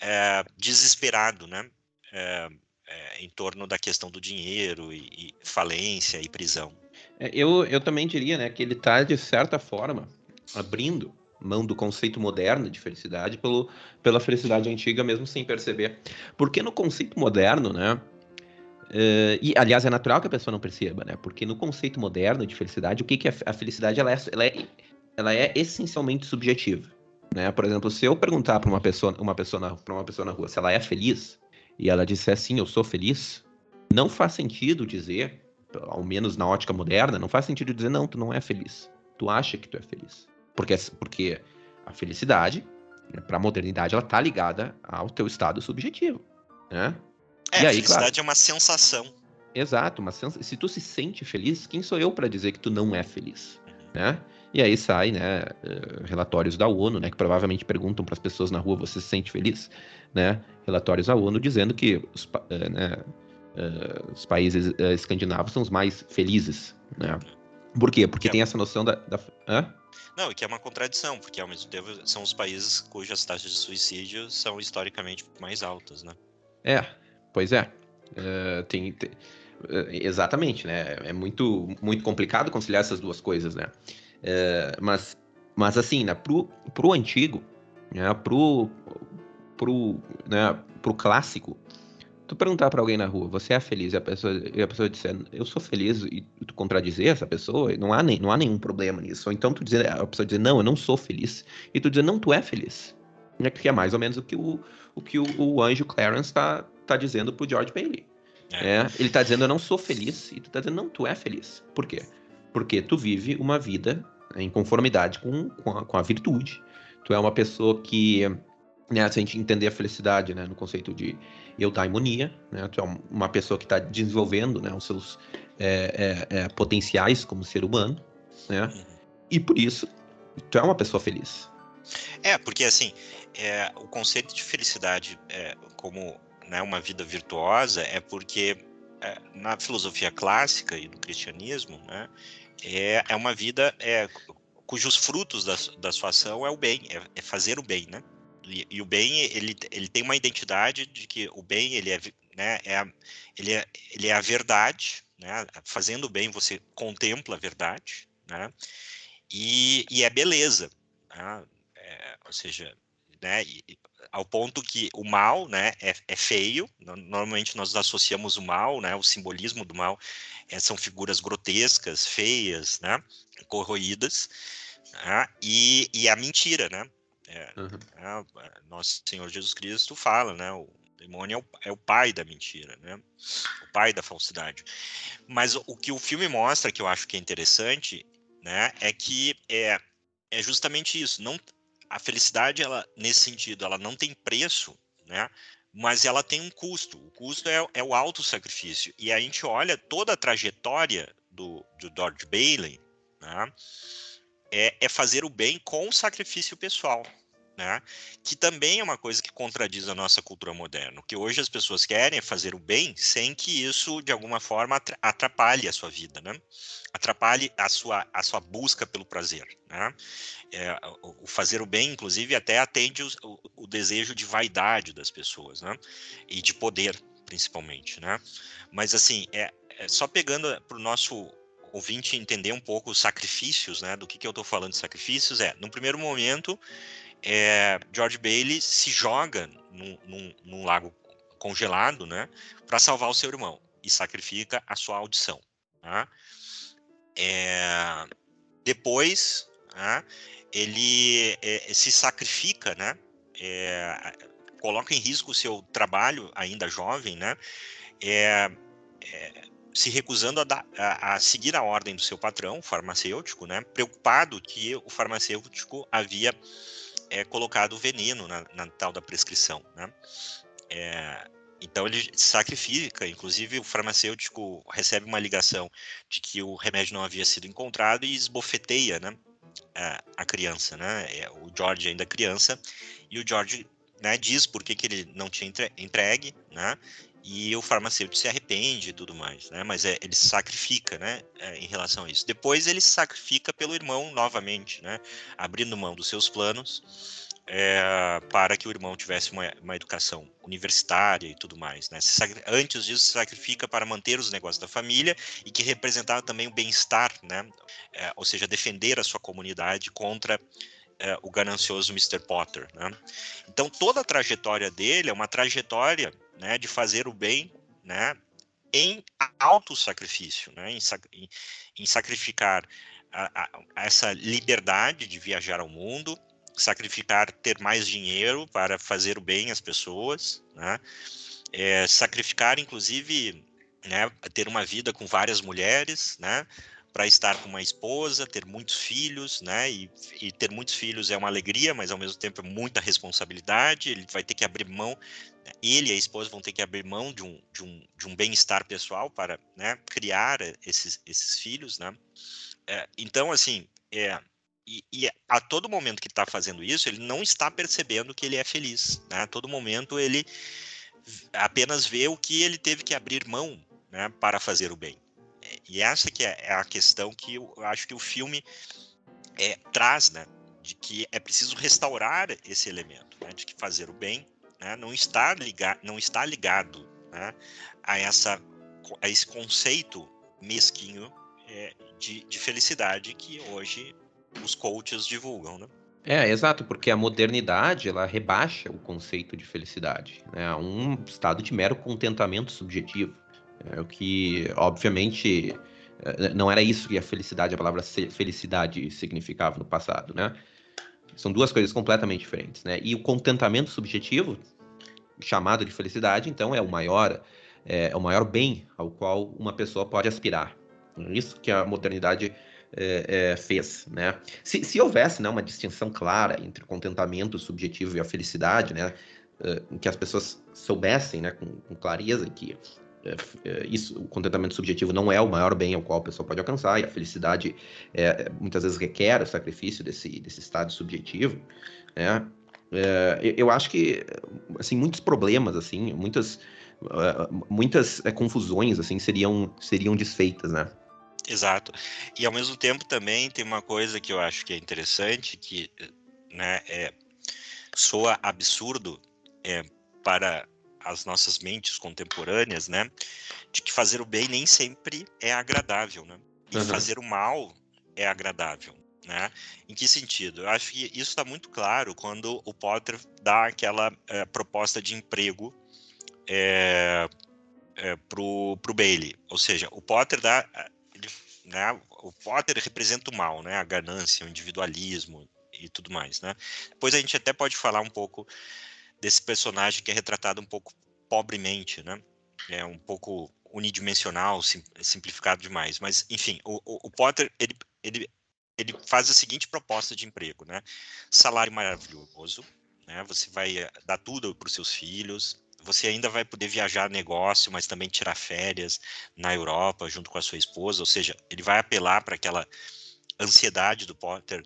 é, desesperado, né? É, é, em torno da questão do dinheiro e, e falência e prisão. É, eu, eu também diria, né, que ele está de certa forma abrindo mão do conceito moderno de felicidade pelo, pela felicidade antiga, mesmo sem perceber. Porque no conceito moderno, né? Uh, e, aliás, é natural que a pessoa não perceba, né? Porque no conceito moderno de felicidade, o que, que é a felicidade? Ela é, ela é, ela é essencialmente subjetiva. Né? Por exemplo, se eu perguntar para uma pessoa, uma pessoa para uma pessoa na rua se ela é feliz e ela disser sim, eu sou feliz, não faz sentido dizer, ao menos na ótica moderna, não faz sentido dizer não, tu não é feliz. Tu acha que tu é feliz. Porque, porque a felicidade, né, para a modernidade, ela tá ligada ao teu estado subjetivo, né? É, e aí, a felicidade claro, é uma sensação. Exato, uma sens... se tu se sente feliz, quem sou eu para dizer que tu não é feliz, né? E aí sai, né, eh, relatórios da ONU, né, que provavelmente perguntam para as pessoas na rua, você se sente feliz, né? Relatórios da ONU dizendo que os, eh, né, eh, os países escandinavos são os mais felizes, né? Por quê? Porque é. tem essa noção da, da... Hã? Não, e que é uma contradição, porque ao mesmo tempo são os países cujas taxas de suicídio são historicamente mais altas, né? É, pois é. Uh, tem, tem uh, exatamente, né? É muito, muito complicado conciliar essas duas coisas, né? Uh, mas, mas assim, né? Pro, pro antigo, né? Pro, pro, né? pro clássico, tu perguntar para alguém na rua, você é feliz? E a pessoa, e a pessoa disser, eu sou feliz, e tu contradizer essa pessoa, não há, nem, não há nenhum problema nisso. Ou então tu dizer, a pessoa dizer, não, eu não sou feliz. E tu dizer, não, tu é feliz. É que é mais ou menos o que o, o, que o, o anjo Clarence está tá dizendo pro George Bailey. É. é. ele tá dizendo, eu não sou feliz, e tu tá dizendo, não, tu é feliz. Por quê? Porque tu vive uma vida em conformidade com, com, a, com a virtude. Tu é uma pessoa que né, se a gente entender a felicidade, né, no conceito de eudaimonia, né, tu é uma pessoa que está desenvolvendo, né, os seus é, é, é, potenciais como ser humano, né, uhum. e por isso tu é uma pessoa feliz. É, porque assim, é, o conceito de felicidade é, como né, uma vida virtuosa é porque é, na filosofia clássica e no cristianismo, né, é, é uma vida é, cujos frutos da, da sua ação é o bem, é, é fazer o bem, né? E, e, o bem ele, ele tem uma identidade de que o bem ele é, né, é, ele é, ele é a verdade, né? Fazendo o bem você contempla a verdade, né? E, e é beleza, né? É, ou seja, né? E, ao ponto que o mal, né, é, é, feio. Normalmente nós associamos o mal, né, o simbolismo do mal, é, são figuras grotescas, feias, né, corroídas, né, e, e a mentira, né. É, uhum. é, nosso Senhor Jesus Cristo fala, né, o demônio é o, é o, pai da mentira, né, o pai da falsidade. Mas o, que o filme mostra, que eu acho que é interessante, né, é que é, é justamente isso. Não, a felicidade, ela, nesse sentido, ela não tem preço, né? Mas ela tem um custo. O custo é, é o alto sacrifício. E a gente olha toda a trajetória do, do George Bailey, né? É, é fazer o bem com sacrifício pessoal. Né? Que também é uma coisa que contradiz a nossa cultura moderna. O que hoje as pessoas querem é fazer o bem sem que isso, de alguma forma, atrapalhe a sua vida, né? Atrapalhe a sua, a sua busca pelo prazer, né? É, o fazer o bem, inclusive, até atende o, o, o desejo de vaidade das pessoas, né? E de poder, principalmente, né? Mas, assim, é, é só pegando para o nosso ouvinte entender um pouco os sacrifícios, né? Do que, que eu estou falando de sacrifícios, é, no primeiro momento, é, George Bailey se joga num, num, num lago congelado, né, para salvar o seu irmão e sacrifica a sua audição. Tá? É, depois, tá? ele é, se sacrifica, né, é, coloca em risco o seu trabalho ainda jovem, né, é, é, se recusando a, a, a, seguir a ordem do seu patrão, farmacêutico, né, preocupado que o farmacêutico havia é colocado veneno na, na tal da prescrição, né? É, então ele sacrifica, inclusive o farmacêutico recebe uma ligação de que o remédio não havia sido encontrado e esbofeteia, né, a, a criança, né? É, o George ainda criança e o George né, diz por que, que ele não tinha entregue, né? E o farmacêutico se arrepende e tudo mais, né? Mas é, ele sacrifica, né? É, em relação a isso. Depois ele sacrifica pelo irmão novamente, né? Abrindo mão dos seus planos é, para que o irmão tivesse uma, uma educação universitária e tudo mais, né? Antes disso, se sacrifica para manter os negócios da família e que representava também o bem-estar, né? É, ou seja, defender a sua comunidade contra é, o ganancioso Mr. Potter. Né? Então, toda a trajetória dele é uma trajetória né, de fazer o bem né, em alto sacrifício, né, em, em, sacrificar a, a, essa liberdade de viajar ao mundo, sacrificar ter mais dinheiro para fazer o bem às pessoas, né? É, sacrificar, inclusive, né, ter uma vida com várias mulheres, né? para estar com uma esposa, ter muitos filhos, né? E, e, ter muitos filhos é uma alegria, mas ao mesmo tempo é muita responsabilidade. Ele vai ter que abrir mão? Ele e a esposa vão ter que abrir mão de um, de um, de um bem-estar pessoal para né, criar esses, esses filhos, né? É, então, assim, é, e, e, a todo momento que está fazendo isso, ele não está percebendo que ele é feliz. Né? A todo momento ele apenas vê o que ele teve que abrir mão né, para fazer o bem e essa que é, é a questão que eu acho que o filme é, traz, né? De que é preciso restaurar esse elemento, né, de que fazer o bem né, não, está ligado, não está ligado né, a, essa, a esse conceito mesquinho é, de, de felicidade que hoje os coaches divulgam, né? É, exato, porque a modernidade ela rebaixa o conceito de felicidade né, a um estado de mero contentamento subjetivo. É o que, obviamente, é, não era isso que a felicidade, a palavra felicidade significava no passado, né? São duas coisas completamente diferentes, né? E o contentamento subjetivo, chamado de felicidade, então, é o maior, é, é o maior bem ao qual uma pessoa pode aspirar. É isso que a modernidade é, é, fez, né? Se, se, houvesse né, uma distinção clara entre o contentamento subjetivo e a felicidade, né? que as pessoas soubessem, né, com, com clareza que é, é, isso, o contentamento subjetivo não é o maior bem ao qual a pessoa pode alcançar, e a felicidade é, muitas vezes requer o sacrifício desse, desse estado subjetivo, né? É, eu acho que, assim, muitos problemas, assim, muitas, muitas confusões, assim, seriam, seriam desfeitas, né? Exato. E ao mesmo tempo também tem uma coisa que eu acho que é interessante, que, né, é, soa absurdo é, para as nossas mentes contemporâneas, né? De que fazer o bem nem sempre é agradável, né? E uhum. fazer o mal é agradável, né? Em que sentido? Eu acho que isso está muito claro quando o Potter dá aquela é, proposta de emprego é, é, pro, pro Bailey. Ou seja, o Potter dá. Ele, né, o Potter representa o mal, né? A ganância, o individualismo e tudo mais, né? Depois a gente até pode falar um pouco desse personagem que é retratado um pouco pobremente, né? É um pouco unidimensional, sim, simplificado demais. Mas, enfim, o, o, o, Potter, ele, ele, ele faz a seguinte proposta de emprego, né? Salário maravilhoso, né? Você vai eh, dar tudo para os seus filhos, você ainda vai poder viajar negócio, mas também tirar férias na Europa junto com a sua esposa, ou seja, ele vai apelar para aquela ansiedade do Potter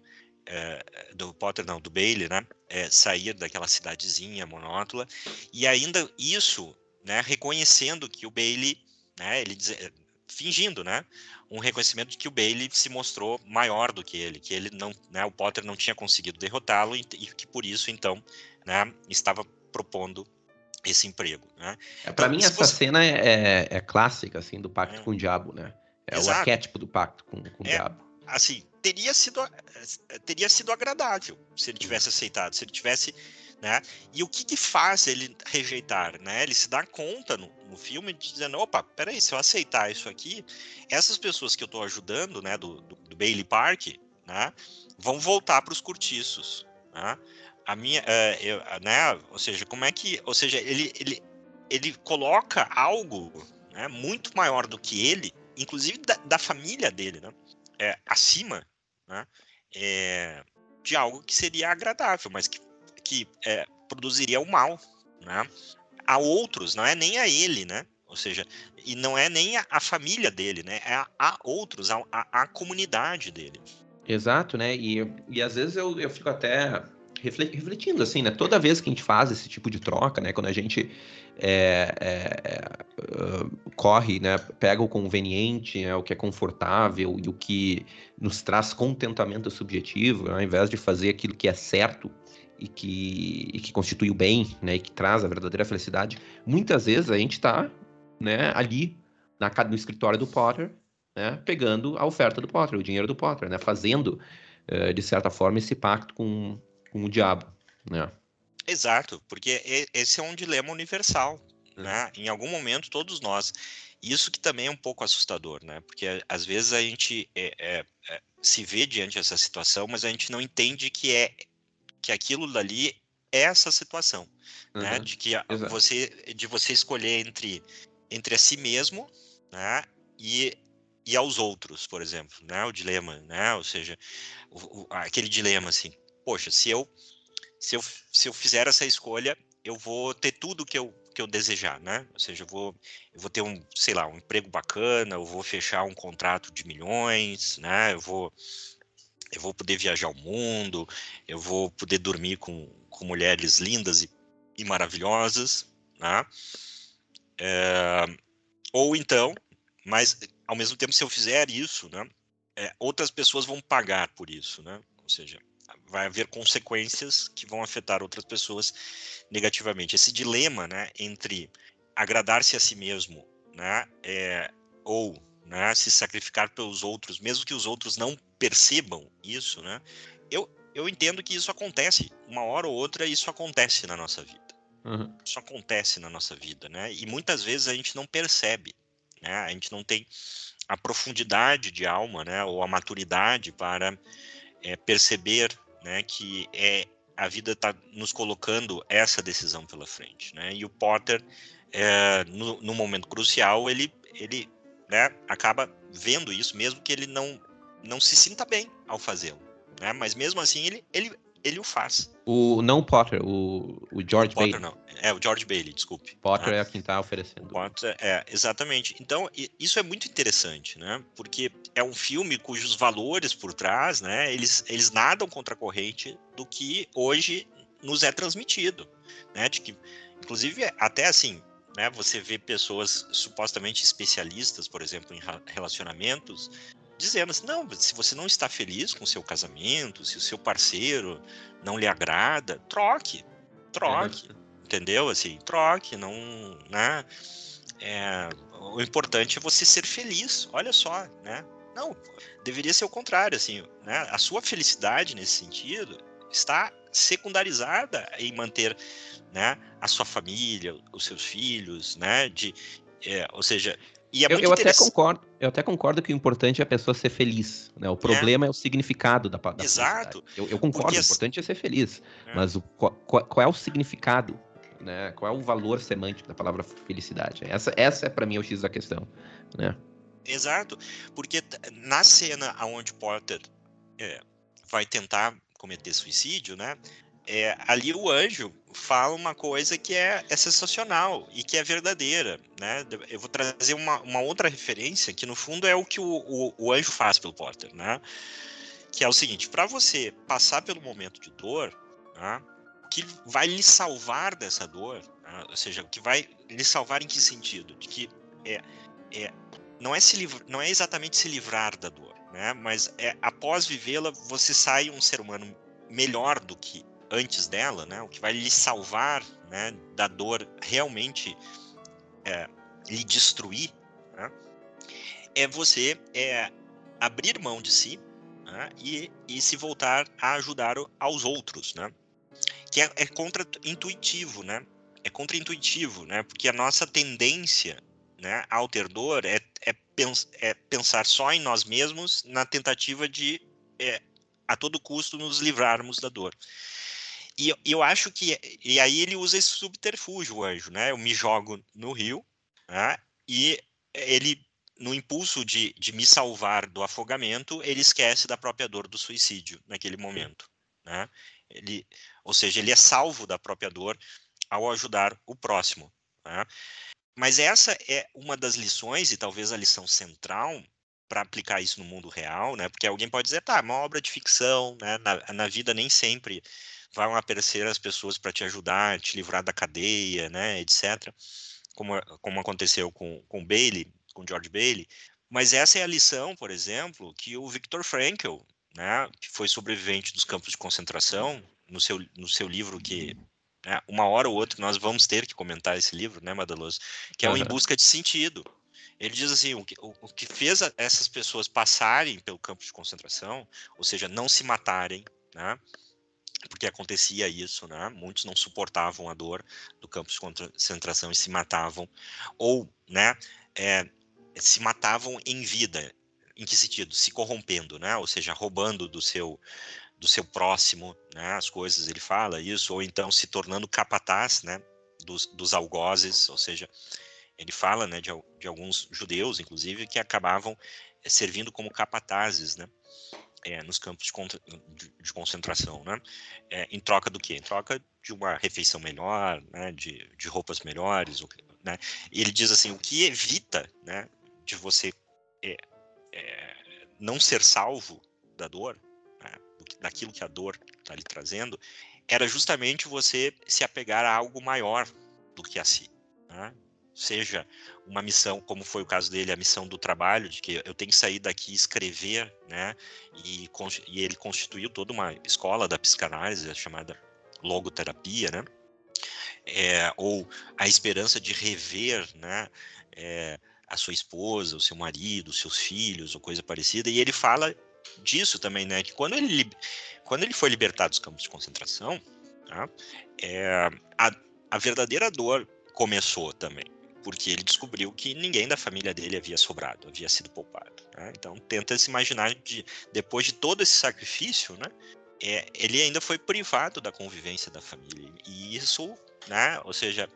é, do Potter, não, do Bailey, né? É, sair daquela cidadezinha monótona. E ainda isso, né? Reconhecendo que o Bailey, né? Ele diz, eh, fingindo, né? Um reconhecimento de que o Bailey se mostrou maior do que ele, que ele não, né? O Potter não tinha conseguido derrotá-lo e, e que por isso, então, né? Estava propondo esse emprego, né? É, para então, mim essa você... cena é, é, clássica, assim, do pacto é. com o diabo, né? É Exato. o arquétipo do pacto com, com o é, diabo. Assim, teria sido, eh, teria sido agradável se ele tivesse aceitado, se ele tivesse, né? E o que, que faz ele rejeitar, né? Ele se dá conta no, no filme dizendo, opa, peraí, se eu aceitar isso aqui, essas pessoas que eu estou ajudando, né, do, do, do, Bailey Park, né, vão voltar para os cortiços, né? A minha, uh, eu, né? Ou seja, como é que, ou seja, ele, ele, ele coloca algo, né, muito maior do que ele, inclusive da, da família dele, né? É, acima né? É, de algo que seria agradável, mas que, que é, produziria o mal, né? A outros, não é nem a ele, né? Ou seja, e não é nem a, a família dele, né? É a, a outros, a, a, comunidade dele. Exato, né? E, e às vezes eu, eu fico até refletindo, assim, né? Toda vez que a gente faz esse tipo de troca, né? Quando a gente é, é, uh, corre, né? Pega o conveniente, né, o que é confortável e o que nos traz contentamento subjetivo, ao invés de fazer aquilo que é certo e que, e que constitui o bem, né? E que traz a verdadeira felicidade. Muitas vezes a gente está, né? Ali na, no escritório do Potter, né? Pegando a oferta do Potter, o dinheiro do Potter, né? Fazendo uh, de certa forma esse pacto com com o diabo, né? Exato, porque esse é um dilema universal, né? Em algum momento todos nós. Isso que também é um pouco assustador, né? Porque às vezes a gente é, é, é, se vê diante dessa situação, mas a gente não entende que é que aquilo dali é essa situação, uhum. né? De que a, você de você escolher entre entre a si mesmo, né? E e aos outros, por exemplo, né? O dilema, né? Ou seja, o, o, aquele dilema assim, poxa, se eu se eu, se eu fizer essa escolha, eu vou ter tudo que eu, que eu desejar, né? Ou seja, eu vou, eu vou ter um, sei lá, um emprego bacana, eu vou fechar um contrato de milhões, né? Eu vou, eu vou poder viajar o mundo, eu vou poder dormir com, com mulheres lindas e, e maravilhosas, né? É, ou então, mas ao mesmo tempo, se eu fizer isso, né? É, outras pessoas vão pagar por isso, né? Ou seja, vai haver consequências que vão afetar outras pessoas negativamente. Esse dilema, né, entre agradar-se a si mesmo, né, é, ou né, se sacrificar pelos outros, mesmo que os outros não percebam isso, né, eu, eu entendo que isso acontece, uma hora ou outra isso acontece na nossa vida. Uhum. Isso acontece na nossa vida, né, e muitas vezes a gente não percebe, né, a gente não tem a profundidade de alma, né, ou a maturidade para é, perceber né, que é a vida está nos colocando essa decisão pela frente, né? E o Potter, é, no, no, momento crucial, ele, ele né, acaba vendo isso, mesmo que ele não, não se sinta bem ao fazê-lo, né? Mas mesmo assim ele, ele, ele o faz. O não Potter, o, o George o Potter, Bailey. Não. É, o George Bailey, desculpe. Potter né? é quem está oferecendo. Potter, é, exatamente. Então, isso é muito interessante, né? Porque é um filme cujos valores por trás, né? Eles, eles nadam contra a corrente do que hoje nos é transmitido, né? De que, inclusive, até assim, né? Você vê pessoas supostamente especialistas, por exemplo, em relacionamentos, dizendo assim, não, se você não está feliz com o seu casamento, se o seu parceiro não lhe agrada, troque, troque, uhum. entendeu? Assim, troque, não, né? É, o importante é você ser feliz, olha só, né? Não, deveria ser o contrário, assim, né? A sua felicidade nesse sentido está secundarizada em manter, né, a sua família, os seus filhos, né? De, é, ou seja, e é eu, eu até concordo, eu até concordo que o importante é a pessoa ser feliz. Né? O problema é, é o significado da, da Exato. Eu, eu, concordo, Porque... o importante é ser feliz. É. Mas o, qual, qual, é o significado? Né? Qual é o valor semântico da palavra felicidade? Essa, essa é para mim o X da questão. Né? Exato. Porque na cena onde Porter é, vai tentar cometer suicídio, né? É, ali o anjo fala uma coisa que é, é, sensacional e que é verdadeira, né? Eu vou trazer uma, uma outra referência que no fundo é o que o, o, o anjo faz pelo Potter, né? Que é o seguinte: para você passar pelo momento de dor, né? o que vai lhe salvar dessa dor, né? ou seja, o que vai lhe salvar em que sentido? De que é, é não é se não é exatamente se livrar da dor, né? Mas é após vivê-la você sai um ser humano melhor do que antes dela, né, o que vai lhe salvar né, da dor realmente é, lhe destruir, né, é você é, abrir mão de si né, e, e se voltar a ajudar aos outros, né, que é, é contra-intuitivo, né, é contra-intuitivo, né, porque a nossa tendência né, ao ter dor é, é, pens é pensar só em nós mesmos na tentativa de é, a todo custo nos livrarmos da dor. E eu acho que. E aí ele usa esse subterfúgio, o anjo, né? Eu me jogo no rio, né? E ele, no impulso de, de me salvar do afogamento, ele esquece da própria dor do suicídio naquele momento, né? Ele, ou seja, ele é salvo da própria dor ao ajudar o próximo. Né? Mas essa é uma das lições, e talvez a lição central, para aplicar isso no mundo real, né? Porque alguém pode dizer, tá, uma obra de ficção, né? Na, na vida nem sempre vão aparecer as pessoas para te ajudar, te livrar da cadeia, né, etc. Como, como aconteceu com, com Bailey, com George Bailey. Mas essa é a lição, por exemplo, que o Viktor Frankl, né, que foi sobrevivente dos campos de concentração, no seu, no seu livro que né, uma hora ou outra nós vamos ter que comentar esse livro, né, Madaloso, que é o Em Busca de Sentido. Ele diz assim, o que, o, o que fez a, essas pessoas passarem pelo campo de concentração, ou seja, não se matarem, né, porque acontecia isso, né? Muitos não suportavam a dor do campo de concentração e se matavam, ou, né, é, se matavam em vida. Em que sentido? Se corrompendo, né? Ou seja, roubando do seu do seu próximo, né? As coisas, ele fala isso, ou então se tornando capataz, né? Dos, dos algozes, ou seja, ele fala, né, de, de alguns judeus, inclusive, que acabavam eh, servindo como capatazes, né? É, nos campos de, de, de concentração, né? É, em troca do quê? Em troca de uma refeição melhor, né? de, de roupas melhores, né? E ele diz assim, o que evita, né? De você é, é não ser salvo da dor, né? daquilo que a dor está lhe trazendo, era justamente você se apegar a algo maior do que a si. Né? Seja uma missão, como foi o caso dele, a missão do trabalho, de que eu tenho que sair daqui e escrever, né? E, e ele constituiu toda uma escola da psicanálise, chamada logoterapia, né? É, ou a esperança de rever, né? É, a sua esposa, o seu marido, os seus filhos, ou coisa parecida. E ele fala disso também, né? Que quando ele, quando ele foi libertado dos campos de concentração, tá? é, a, a verdadeira dor começou também porque ele descobriu que ninguém da família dele havia sobrado, havia sido poupado. Né? Então, tenta se imaginar de depois de todo esse sacrifício, né, é, ele ainda foi privado da convivência da família. E isso, né, ou seja,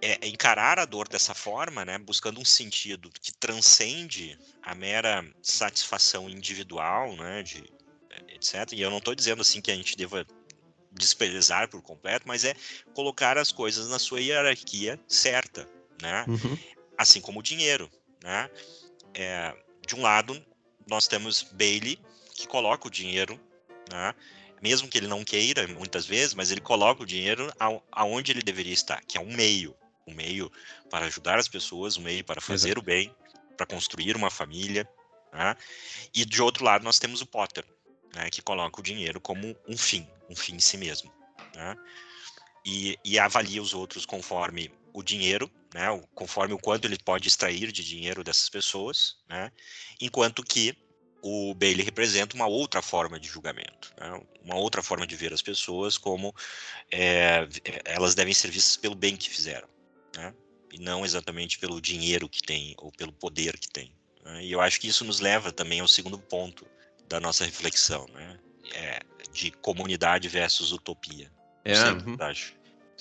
é, encarar a dor dessa forma, né, buscando um sentido que transcende a mera satisfação individual, né, de, etc. E eu não estou dizendo assim que a gente deva desprezar por completo, mas é colocar as coisas na sua hierarquia certa, né? Uhum. Assim como o dinheiro, né? É, de um lado, nós temos Bailey, que coloca o dinheiro, né? mesmo que ele não queira, muitas vezes, mas ele coloca o dinheiro aonde ele deveria estar, que é um meio, um meio para ajudar as pessoas, um meio para fazer Exato. o bem, para construir uma família, Né? E de outro lado nós temos o Potter, né, que coloca o dinheiro como um fim, um fim em si mesmo. Né? E, e, avalia os outros conforme o dinheiro, né, conforme o quanto ele pode extrair de dinheiro dessas pessoas, né, enquanto que o Bailey representa uma outra forma de julgamento, né, uma outra forma de ver as pessoas como é, elas devem ser vistas pelo bem que fizeram, né, e não exatamente pelo dinheiro que tem ou pelo poder que tem. Né, e eu acho que isso nos leva também ao segundo ponto da nossa reflexão, né, é, de comunidade versus utopia. É, uhum.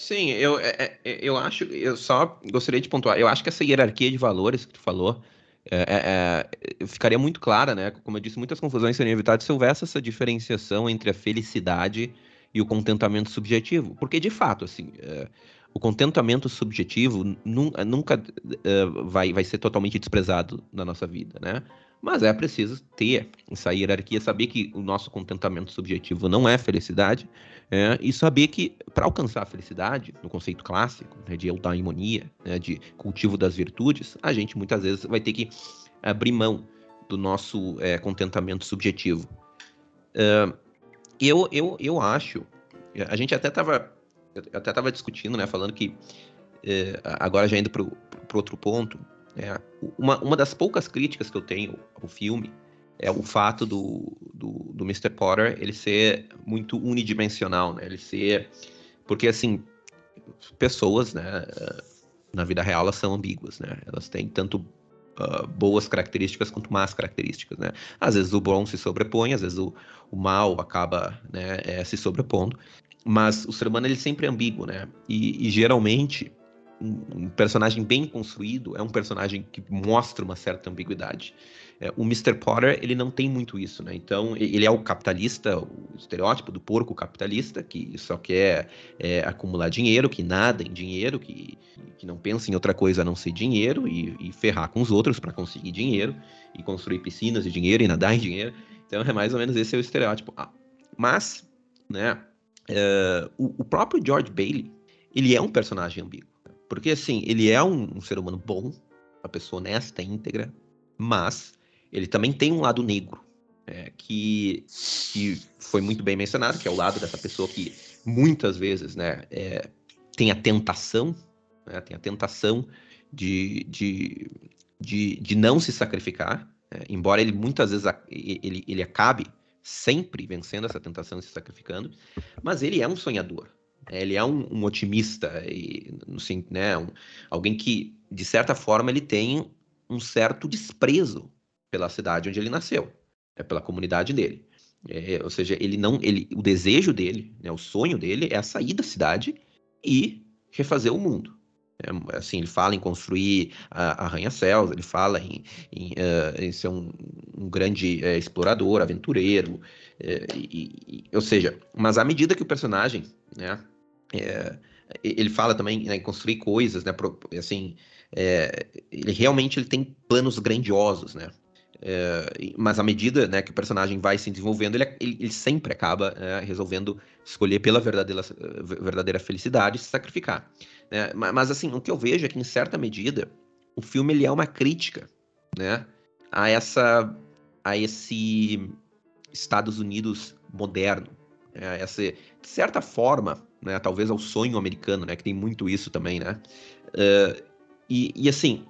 Sim, eu, é, é, eu acho, eu só gostaria de pontuar, eu acho que essa hierarquia de valores que tu falou é, é, ficaria muito clara, né? Como eu disse, muitas confusões seriam evitadas se houvesse essa diferenciação entre a felicidade e o contentamento subjetivo. Porque, de fato, assim, é, o contentamento subjetivo nunca, nunca é, vai, vai ser totalmente desprezado na nossa vida, né? Mas é preciso ter essa hierarquia, saber que o nosso contentamento subjetivo não é felicidade, é, e saber que para alcançar a felicidade, no conceito clássico né, de eudaimonia, né, de cultivo das virtudes, a gente muitas vezes vai ter que abrir mão do nosso é, contentamento subjetivo. É, eu, eu, eu acho, a gente até estava até tava discutindo, né, falando que é, agora já indo para outro ponto, é, uma, uma das poucas críticas que eu tenho ao filme é o fato do, do, do Mr. Potter ele ser muito unidimensional, né? Ele ser... Porque, assim, pessoas, né, na vida real, elas são ambíguas, né? Elas têm tanto uh, boas características quanto más características, né? Às vezes o bom se sobrepõe, às vezes o, o mal acaba né, é, se sobrepondo, mas o ser humano ele sempre é ambíguo, né? E, e geralmente um, personagem bem construído é um personagem que mostra uma certa ambiguidade. É, o Mr. Potter, ele não tem muito isso, né? Então, ele é o capitalista, o estereótipo do porco capitalista, que só quer é, acumular dinheiro, que nada em dinheiro, que, que não pensa em outra coisa a não ser dinheiro e, e ferrar com os outros para conseguir dinheiro, e construir piscinas de dinheiro e nadar em dinheiro. Então, é mais ou menos esse é o estereótipo. Ah, mas, né, é, o, o próprio George Bailey, ele é um personagem ambíguo. Porque, assim, ele é um, um ser humano bom, uma pessoa honesta, íntegra, mas ele também tem um lado negro, é, que, que foi muito bem mencionado, que é o lado dessa pessoa que muitas vezes né, é, tem a tentação, né, tem a tentação de, de, de, de não se sacrificar, é, embora ele muitas vezes ele, ele acabe sempre vencendo essa tentação e se sacrificando, mas ele é um sonhador. É, ele é um, um otimista, e, assim, né, um, alguém que, de certa forma, ele tem um certo desprezo pela cidade onde ele nasceu, é pela comunidade dele. É, ou seja, ele não, ele, o desejo dele, né, o sonho dele é sair da cidade e refazer o mundo. É, assim, ele fala em construir arranha-céus, ele fala em, em, uh, em ser um, um grande uh, explorador, aventureiro, uh, e, e, ou seja, mas à medida que o personagem, né, é, ele fala também né, em construir coisas, né? Assim, é, ele realmente ele tem planos grandiosos, né? É, mas à medida né, que o personagem vai se desenvolvendo, ele, ele, ele sempre acaba né, resolvendo escolher pela verdadeira, verdadeira felicidade e se sacrificar. Né? Mas, assim, o que eu vejo é que, em certa medida, o filme ele é uma crítica né, a, essa, a esse Estados Unidos moderno. Né, essa, de certa forma, né? Talvez ao sonho americano, né? Que tem muito isso também, né? Uh, e, e, assim,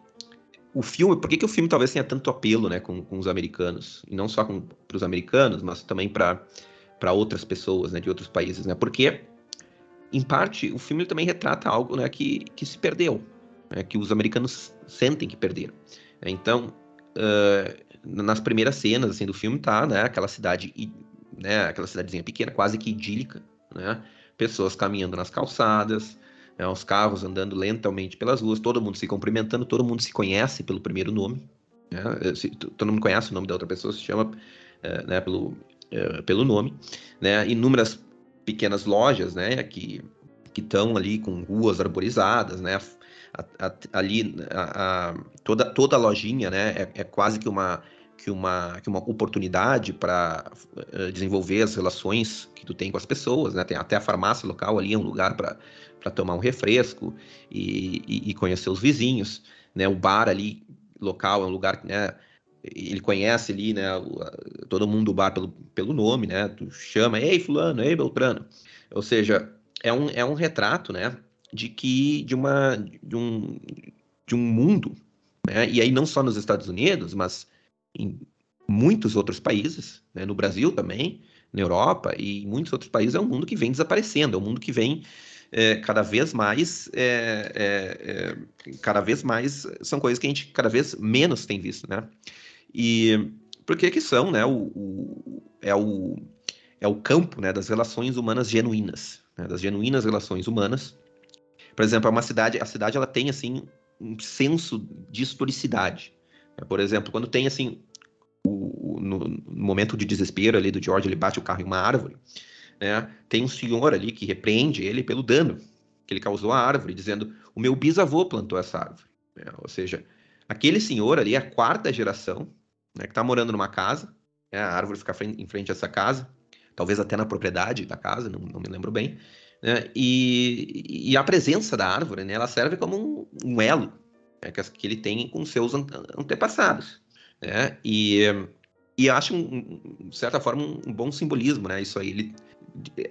o filme, por que, que o filme talvez tenha tanto apelo, né, com, com os americanos? E não só para os americanos, mas também para outras pessoas, né, de outros países, né? Porque, em parte, o filme também retrata algo, né, que, que se perdeu, né, que os americanos sentem que perderam. Então, uh, nas primeiras cenas, assim, do filme tá, né, aquela cidade, né, aquela cidadezinha pequena, quase que idílica, né? pessoas caminhando nas calçadas, né, os carros andando lentamente pelas ruas, todo mundo se cumprimentando, todo mundo se conhece pelo primeiro nome. Né? Eh, se, todo mundo conhece o nome da outra pessoa, se chama é, né, pelo, é, pelo nome. Né? Inúmeras pequenas lojas né, que estão ali com ruas arborizadas, né? A, a, ali a, toda, toda a lojinha né, é, é quase que uma que uma, que uma oportunidade para uh, eh, desenvolver as relações que tu tem com as pessoas, né? Tem até a farmácia local ali, é um lugar para tomar um refresco e, e, e, conhecer os vizinhos, né? O bar ali local é um lugar, né? ele conhece ali, né, todo mundo do bar pelo, pelo nome, né, tu chama, ei fulano, ei Beltrano, ou seja, é um, é um retrato, né, de que, de uma, de um, de um mundo, né, e aí não só nos Estados Unidos, mas em muitos outros países, né, no Brasil também, na Europa e em muitos outros países, é um mundo que vem desaparecendo, é um mundo que vem é, cada vez mais, é, é, é, cada vez mais, são coisas que a gente cada vez menos tem visto, né? E por que que são, né? O, o, é, o, é o campo né, das relações humanas genuínas, né, das genuínas relações humanas. Por exemplo, é uma cidade, a cidade ela tem assim um senso de historicidade. Por exemplo, quando tem assim o, no, no, momento de desespero ali do George, ele bate o carro em uma árvore né, tem um senhor ali que repreende ele pelo dano que ele causou à árvore, dizendo: o meu bisavô plantou essa árvore. Né? Ou seja, aquele senhor ali é a quarta geração né, que está morando numa casa, né, a árvore fica em frente a essa casa, talvez até na propriedade da casa, não, não me lembro bem. Né, e, e, a presença da árvore, né, ela serve como um, um elo que, que, ele tem com seus antepassados. Né, e, e acho, de certa forma, um, bom simbolismo, né? Isso aí. Ele,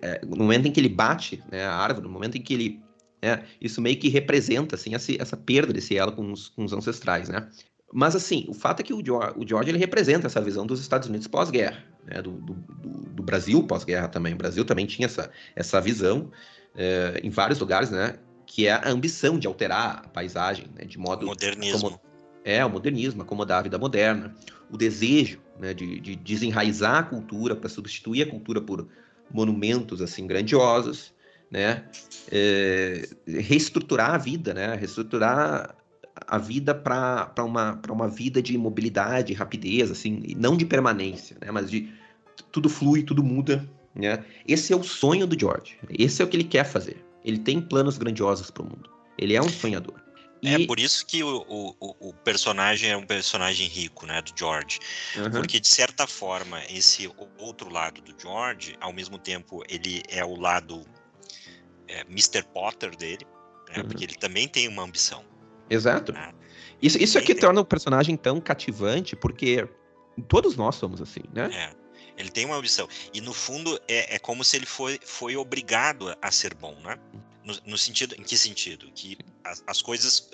é, no momento em que ele bate né, a árvore, no momento em que ele. É, isso meio que representa assim, essa perda desse elo com os, com os, ancestrais, né? Mas assim, o fato é que o George, o George ele representa essa visão dos Estados Unidos pós-guerra, né? do, do, do, Brasil pós-guerra também. O Brasil também tinha essa, essa visão é, em vários lugares, né? Que é a ambição de alterar a paisagem, né? De modo modernismo. Como, é o modernismo, acomodar a vida moderna, o desejo né, de, de desenraizar a cultura para substituir a cultura por monumentos assim grandiosos, né? É, reestruturar a vida, né? Reestruturar a vida para uma, uma vida de mobilidade, rapidez, assim, não de permanência, né? Mas de tudo flui, tudo muda, né? Esse é o sonho do George. Esse é o que ele quer fazer. Ele tem planos grandiosos para o mundo. Ele é um sonhador. É e... É por isso que o, o, o, personagem é um personagem rico, né, do George. Uhum. Porque, de certa forma, esse outro lado do George, ao mesmo tempo, ele é o lado é, Mr. Potter dele, né, uhum. porque ele também tem uma ambição. Exato. Né? Isso, isso aqui tem... torna o personagem tão cativante, porque todos nós somos assim, né? É. Ele tem uma ambição. E no fundo é, é como se ele foi, foi obrigado a ser bom, né? No, no, sentido, em que sentido? Que as, as, coisas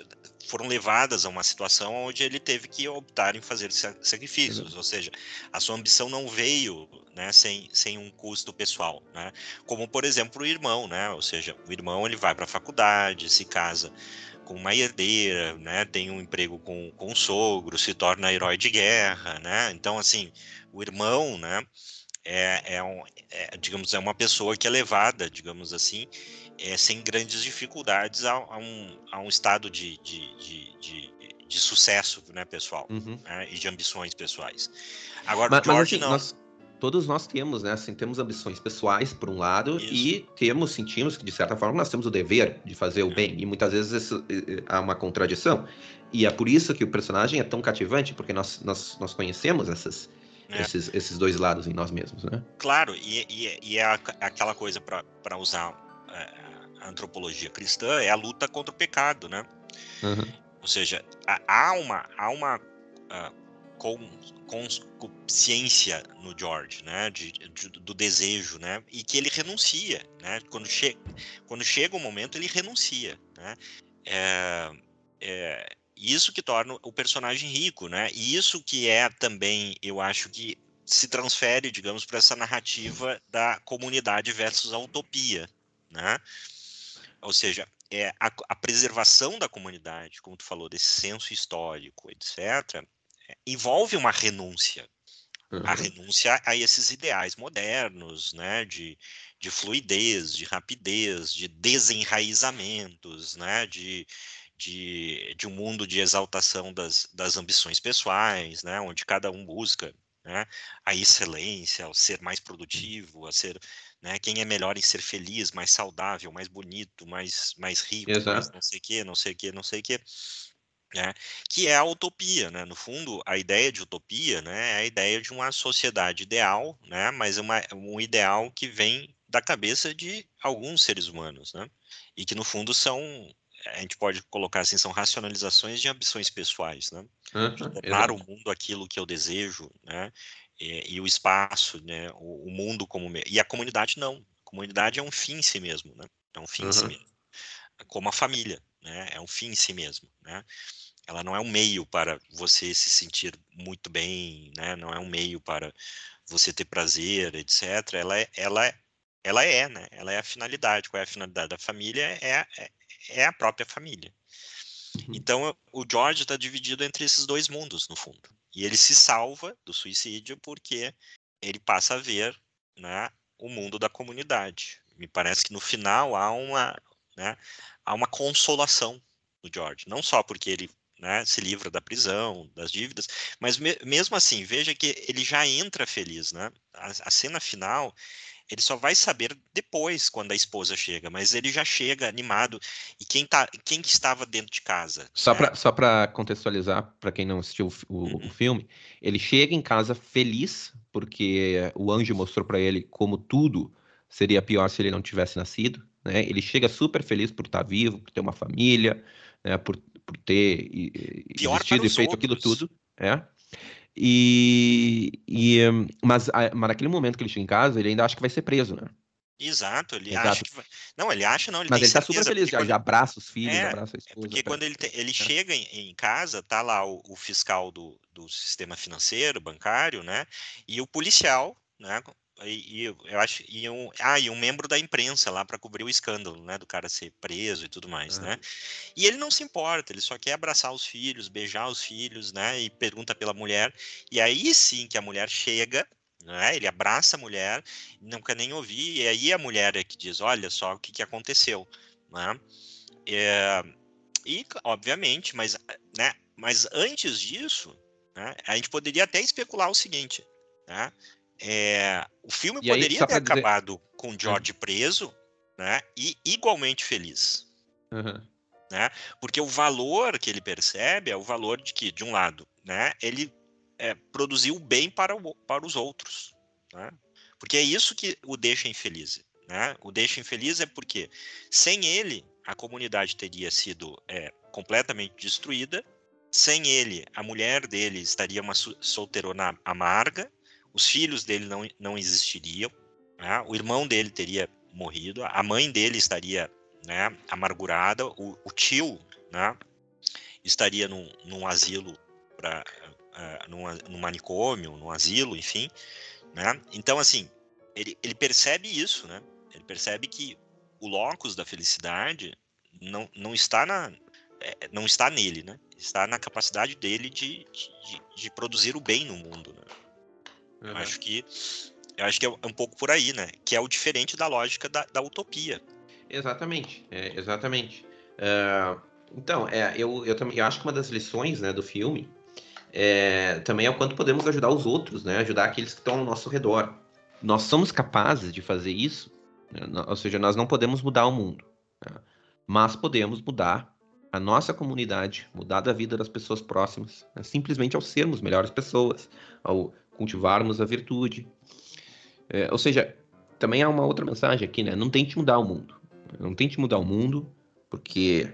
foram levadas a uma situação onde ele teve que optar em fazer sacrifícios, ou seja, a sua ambição não veio, né, sem, sem um custo pessoal, né? Como por exemplo o irmão, né? Ou seja, o irmão ele vai para a faculdade, se casa com uma herdeira, né? Tem um emprego com, com um sogro, se torna herói de guerra, né? Então assim, o irmão, né? É, é, um, é, digamos, é uma pessoa que é levada, digamos assim, é, sem grandes dificuldades a, a, um, a um estado de, de, de, de, de sucesso né, pessoal uhum. né, e de ambições pessoais. Agora, mas, George mas, assim, não. Nós, todos nós temos, né? Assim, temos ambições pessoais, por um lado, Isso. e temos, sentimos que, de certa forma, nós temos o dever de fazer o é. bem. E muitas vezes isso, há uma contradição. E é por isso que o personagem é tão cativante, porque nós, nós, nós conhecemos essas, é. esses, esses dois lados em nós mesmos, né? Claro, e, e, e é aquela coisa para usar é, antropologia cristã é a luta contra o pecado, né? Uhum. Ou seja, há uma, há uma consciência no George, né, de, de, do desejo, né, e que ele renuncia, né, quando, che quando chega o momento ele renuncia, né, é, é isso que torna o personagem rico, né, e isso que é também, eu acho que se transfere, digamos, para essa narrativa da comunidade versus a utopia, né, ou seja, é, a, a, preservação da comunidade, como tu falou, desse senso histórico, etc., é, envolve uma renúncia. Uhum. A renúncia a esses ideais modernos, né, de, de fluidez, de rapidez, de desenraizamentos, né, de, de, de um mundo de exaltação das, das ambições pessoais, né, onde cada um busca né, a excelência, o ser mais produtivo, a ser né? Quem é melhor em ser feliz, mais saudável, mais bonito, mais, mais rico, mais não sei o que, não sei o que, não sei o que. Né? Que é a utopia, né? No fundo, a ideia de utopia, né, é a ideia de uma sociedade ideal, né, mas uma, um ideal que vem da cabeça de alguns seres humanos, né? E que no fundo são a gente pode colocar assim, são racionalizações de ambições pessoais, né? Uhum, tornar o mundo aquilo que eu desejo, né? E, e o espaço, né? O, o, mundo como e a comunidade não. A comunidade é um fim em si mesmo, né? É um fim uhum. em si mesmo. Como a família, né? É um fim em si mesmo, né? Ela não é um meio para você se sentir muito bem, né? Não é um meio para você ter prazer, etc. Ela é, ela é, ela é, né? Ela é a finalidade. Qual é a finalidade da família? É, é, é a própria família. Uhum. Então, o George está dividido entre esses dois mundos, no fundo. E ele se salva do suicídio porque ele passa a ver né, o mundo da comunidade. Me parece que no final há uma, né, há uma consolação do George. Não só porque ele né, se livra da prisão, das dívidas, mas me, mesmo assim, veja que ele já entra feliz. Né? A, a cena final ele só vai saber depois, quando a esposa chega, mas ele já chega animado. E quem, tá, quem estava dentro de casa? Só né? para só contextualizar, para quem não assistiu o, uhum. o, filme, ele chega em casa feliz, porque o anjo mostrou para ele como tudo seria pior se ele não tivesse nascido. Né? Ele chega super feliz por estar vivo, por ter uma família, né? por, por ter pior existido e feito outros. aquilo tudo. É. E, e mas, mas naquele momento que ele chega em casa, ele ainda acha que vai ser preso, né? Exato, ele Exato. acha que vai... Não, ele acha não, ele Mas ele tá super feliz, já, quando... já abraça os filhos, é, abraça a esposa. Porque quando ele, te... ele é. chega em, em, casa, tá lá o, o fiscal do, do sistema financeiro, bancário, né? E o policial, né? E, e, eu acho e um, ah, e um membro da imprensa lá para cobrir o escândalo, né, do cara ser preso e tudo mais, uhum. né? E ele não se importa, ele só quer abraçar os filhos, beijar os filhos, né? E pergunta pela mulher. E aí sim que a mulher chega, né? Ele abraça a mulher, não quer nem ouvir. E aí a mulher é que diz, olha só o que, que aconteceu, né? É, e obviamente, mas, né? Mas antes disso, né, a gente poderia até especular o seguinte, né? É, o filme e poderia aí, ter acabado dizer... com George uhum. preso, né? E igualmente feliz. Uhum. Né? Porque o valor que ele percebe é o valor de que, de um lado, né, ele é, produziu bem para, o, para os outros. Né? Porque é isso que o deixa infeliz. Né? O deixa infeliz é porque, sem ele, a comunidade teria sido é, completamente destruída. Sem ele, a mulher dele estaria uma solteirona amarga, os filhos dele não, não existiriam, né? o irmão dele teria morrido, a mãe dele estaria né, amargurada, o, o tio né, estaria num, num asilo, pra, uh, num, num manicômio, num asilo, enfim. Né? Então, assim, ele, ele percebe isso, né? ele percebe que o locus da felicidade não, não está na é, não está nele, né? Está na capacidade dele de, de, de produzir o bem no mundo, né? Uhum. Acho que eu acho que é um pouco por aí, né? Que é o diferente da lógica da, da utopia. Exatamente, é, exatamente. Uh, então, é, eu, eu também eu acho que uma das lições né, do filme é, também é o quanto podemos ajudar os outros, né? Ajudar aqueles que estão ao nosso redor. Nós somos capazes de fazer isso, né? ou seja, nós não podemos mudar o mundo, né? mas podemos mudar a nossa comunidade, mudar a vida das pessoas próximas, né? simplesmente ao sermos melhores pessoas, ao cultivarmos a virtude. É, ou seja, também há uma outra mensagem aqui, né? Não tente mudar o mundo. Não tente mudar o mundo, porque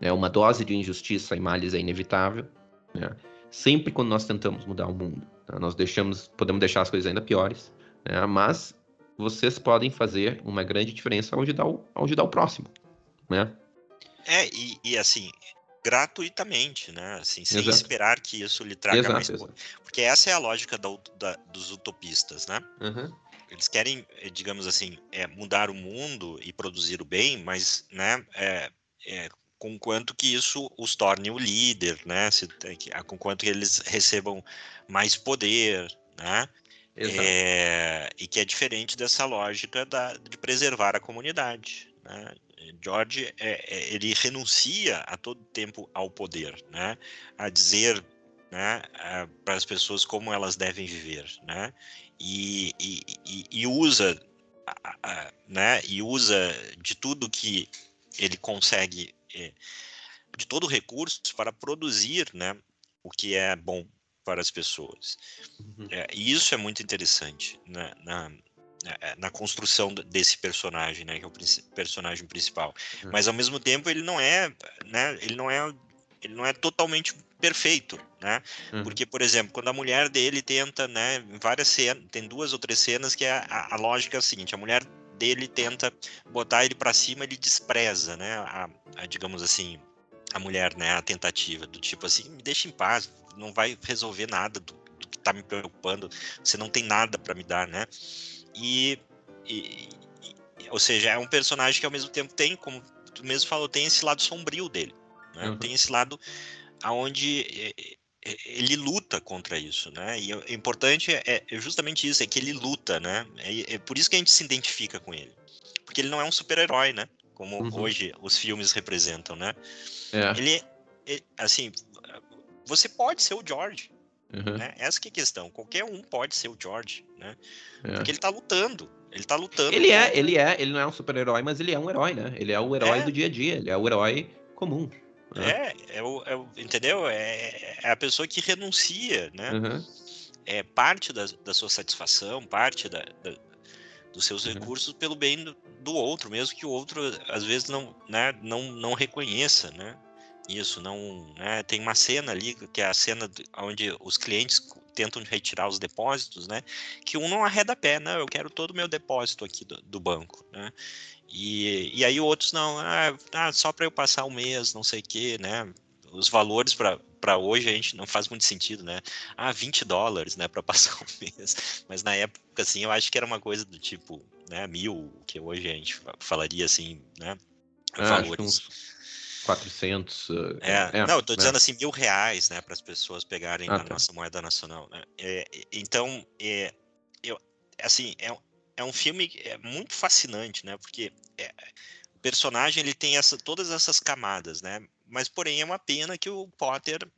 né, uma dose de injustiça e males é inevitável. Né? Sempre quando nós tentamos mudar o mundo, né, nós deixamos, podemos deixar as coisas ainda piores. Né? Mas vocês podem fazer uma grande diferença ao ajudar o, ao ajudar o próximo, né? É, e, e assim, gratuitamente, né? Assim, sem exato. esperar que isso lhe traga exato, mais. Exato. Porque essa é a lógica da, da, dos utopistas, né? Uhum. Eles querem, eh, digamos assim, é, mudar o mundo e produzir o bem, mas, né? É, é, com quanto que isso os torne o líder, né? Se, com quanto que eles recebam mais poder, né? É, e que é diferente dessa lógica da, de preservar a comunidade. Né? George é, é, ele renuncia a todo tempo ao poder, né? A dizer, né, para as pessoas como elas devem viver, né? E, e, e usa, né? E usa de tudo que ele consegue, é, de todo recurso para produzir, né? O que é bom para as pessoas. Uhum. É, e isso é muito interessante né, na, na construção desse personagem, né, que é o personagem principal. Uhum. Mas ao mesmo tempo ele não é, né, ele não é ele não é totalmente perfeito, né? Uhum. Porque, por exemplo, quando a mulher dele tenta, né, várias cenas, tem duas ou três cenas que a, a, a lógica é a seguinte, a mulher dele tenta botar ele para cima, ele despreza, né, a, a, digamos assim, a mulher, né, a tentativa do tipo assim, me deixa em paz, não vai resolver nada do, do que tá me preocupando, você não tem nada para me dar, né? E, e, e, ou seja, é um personagem que ao mesmo tempo tem, como tu mesmo falou, tem esse lado sombrio dele, né? Uhum. Tem esse lado aonde ele luta contra isso, né? E o importante é, é justamente isso, é que ele luta, né? É, é, por isso que a gente se identifica com ele, porque ele não é um super-herói, né? Como uhum. hoje os filmes representam, né? É. Ele, ele, assim, você pode ser o George, uhum. né? Essa que é a questão. Qualquer um pode ser o George, né? É. Porque ele tá lutando. Ele tá lutando. Ele é, ele é, ele não é um super-herói, mas ele é um herói, né? Ele é o herói é. do dia a dia, ele é o herói comum. Né? É, é o, é o, entendeu? É, é, a pessoa que renuncia, né? Uhum. É parte da, da sua satisfação, parte da, da dos seus uhum. recursos pelo bem do, do, outro, mesmo que o outro às vezes não, né, não, não reconheça, né? Isso não, né? Tem uma cena ali que é a cena onde os clientes tentam retirar os depósitos, né? Que um não arreda pé, não, eu quero todo o meu depósito aqui do, do banco, né? E, e aí outros não, ah, ah só para eu passar um mês, não sei o quê, né? Os valores para hoje a gente não faz muito sentido, né? Ah, 20 dólares, né, para passar um mês. Mas na época, assim, eu acho que era uma coisa do tipo, né, mil, que hoje a gente falaria assim, né? Ah, valores. 400. É, é, não, eu tô né? dizendo assim, mil reais, né, para as pessoas pegarem ah, a tá. nossa moeda nacional, né? É, então, é, eu, assim, é, é um filme é muito fascinante, né? Porque é, o personagem ele tem essa, todas essas camadas, né? Mas porém é uma pena que o Potter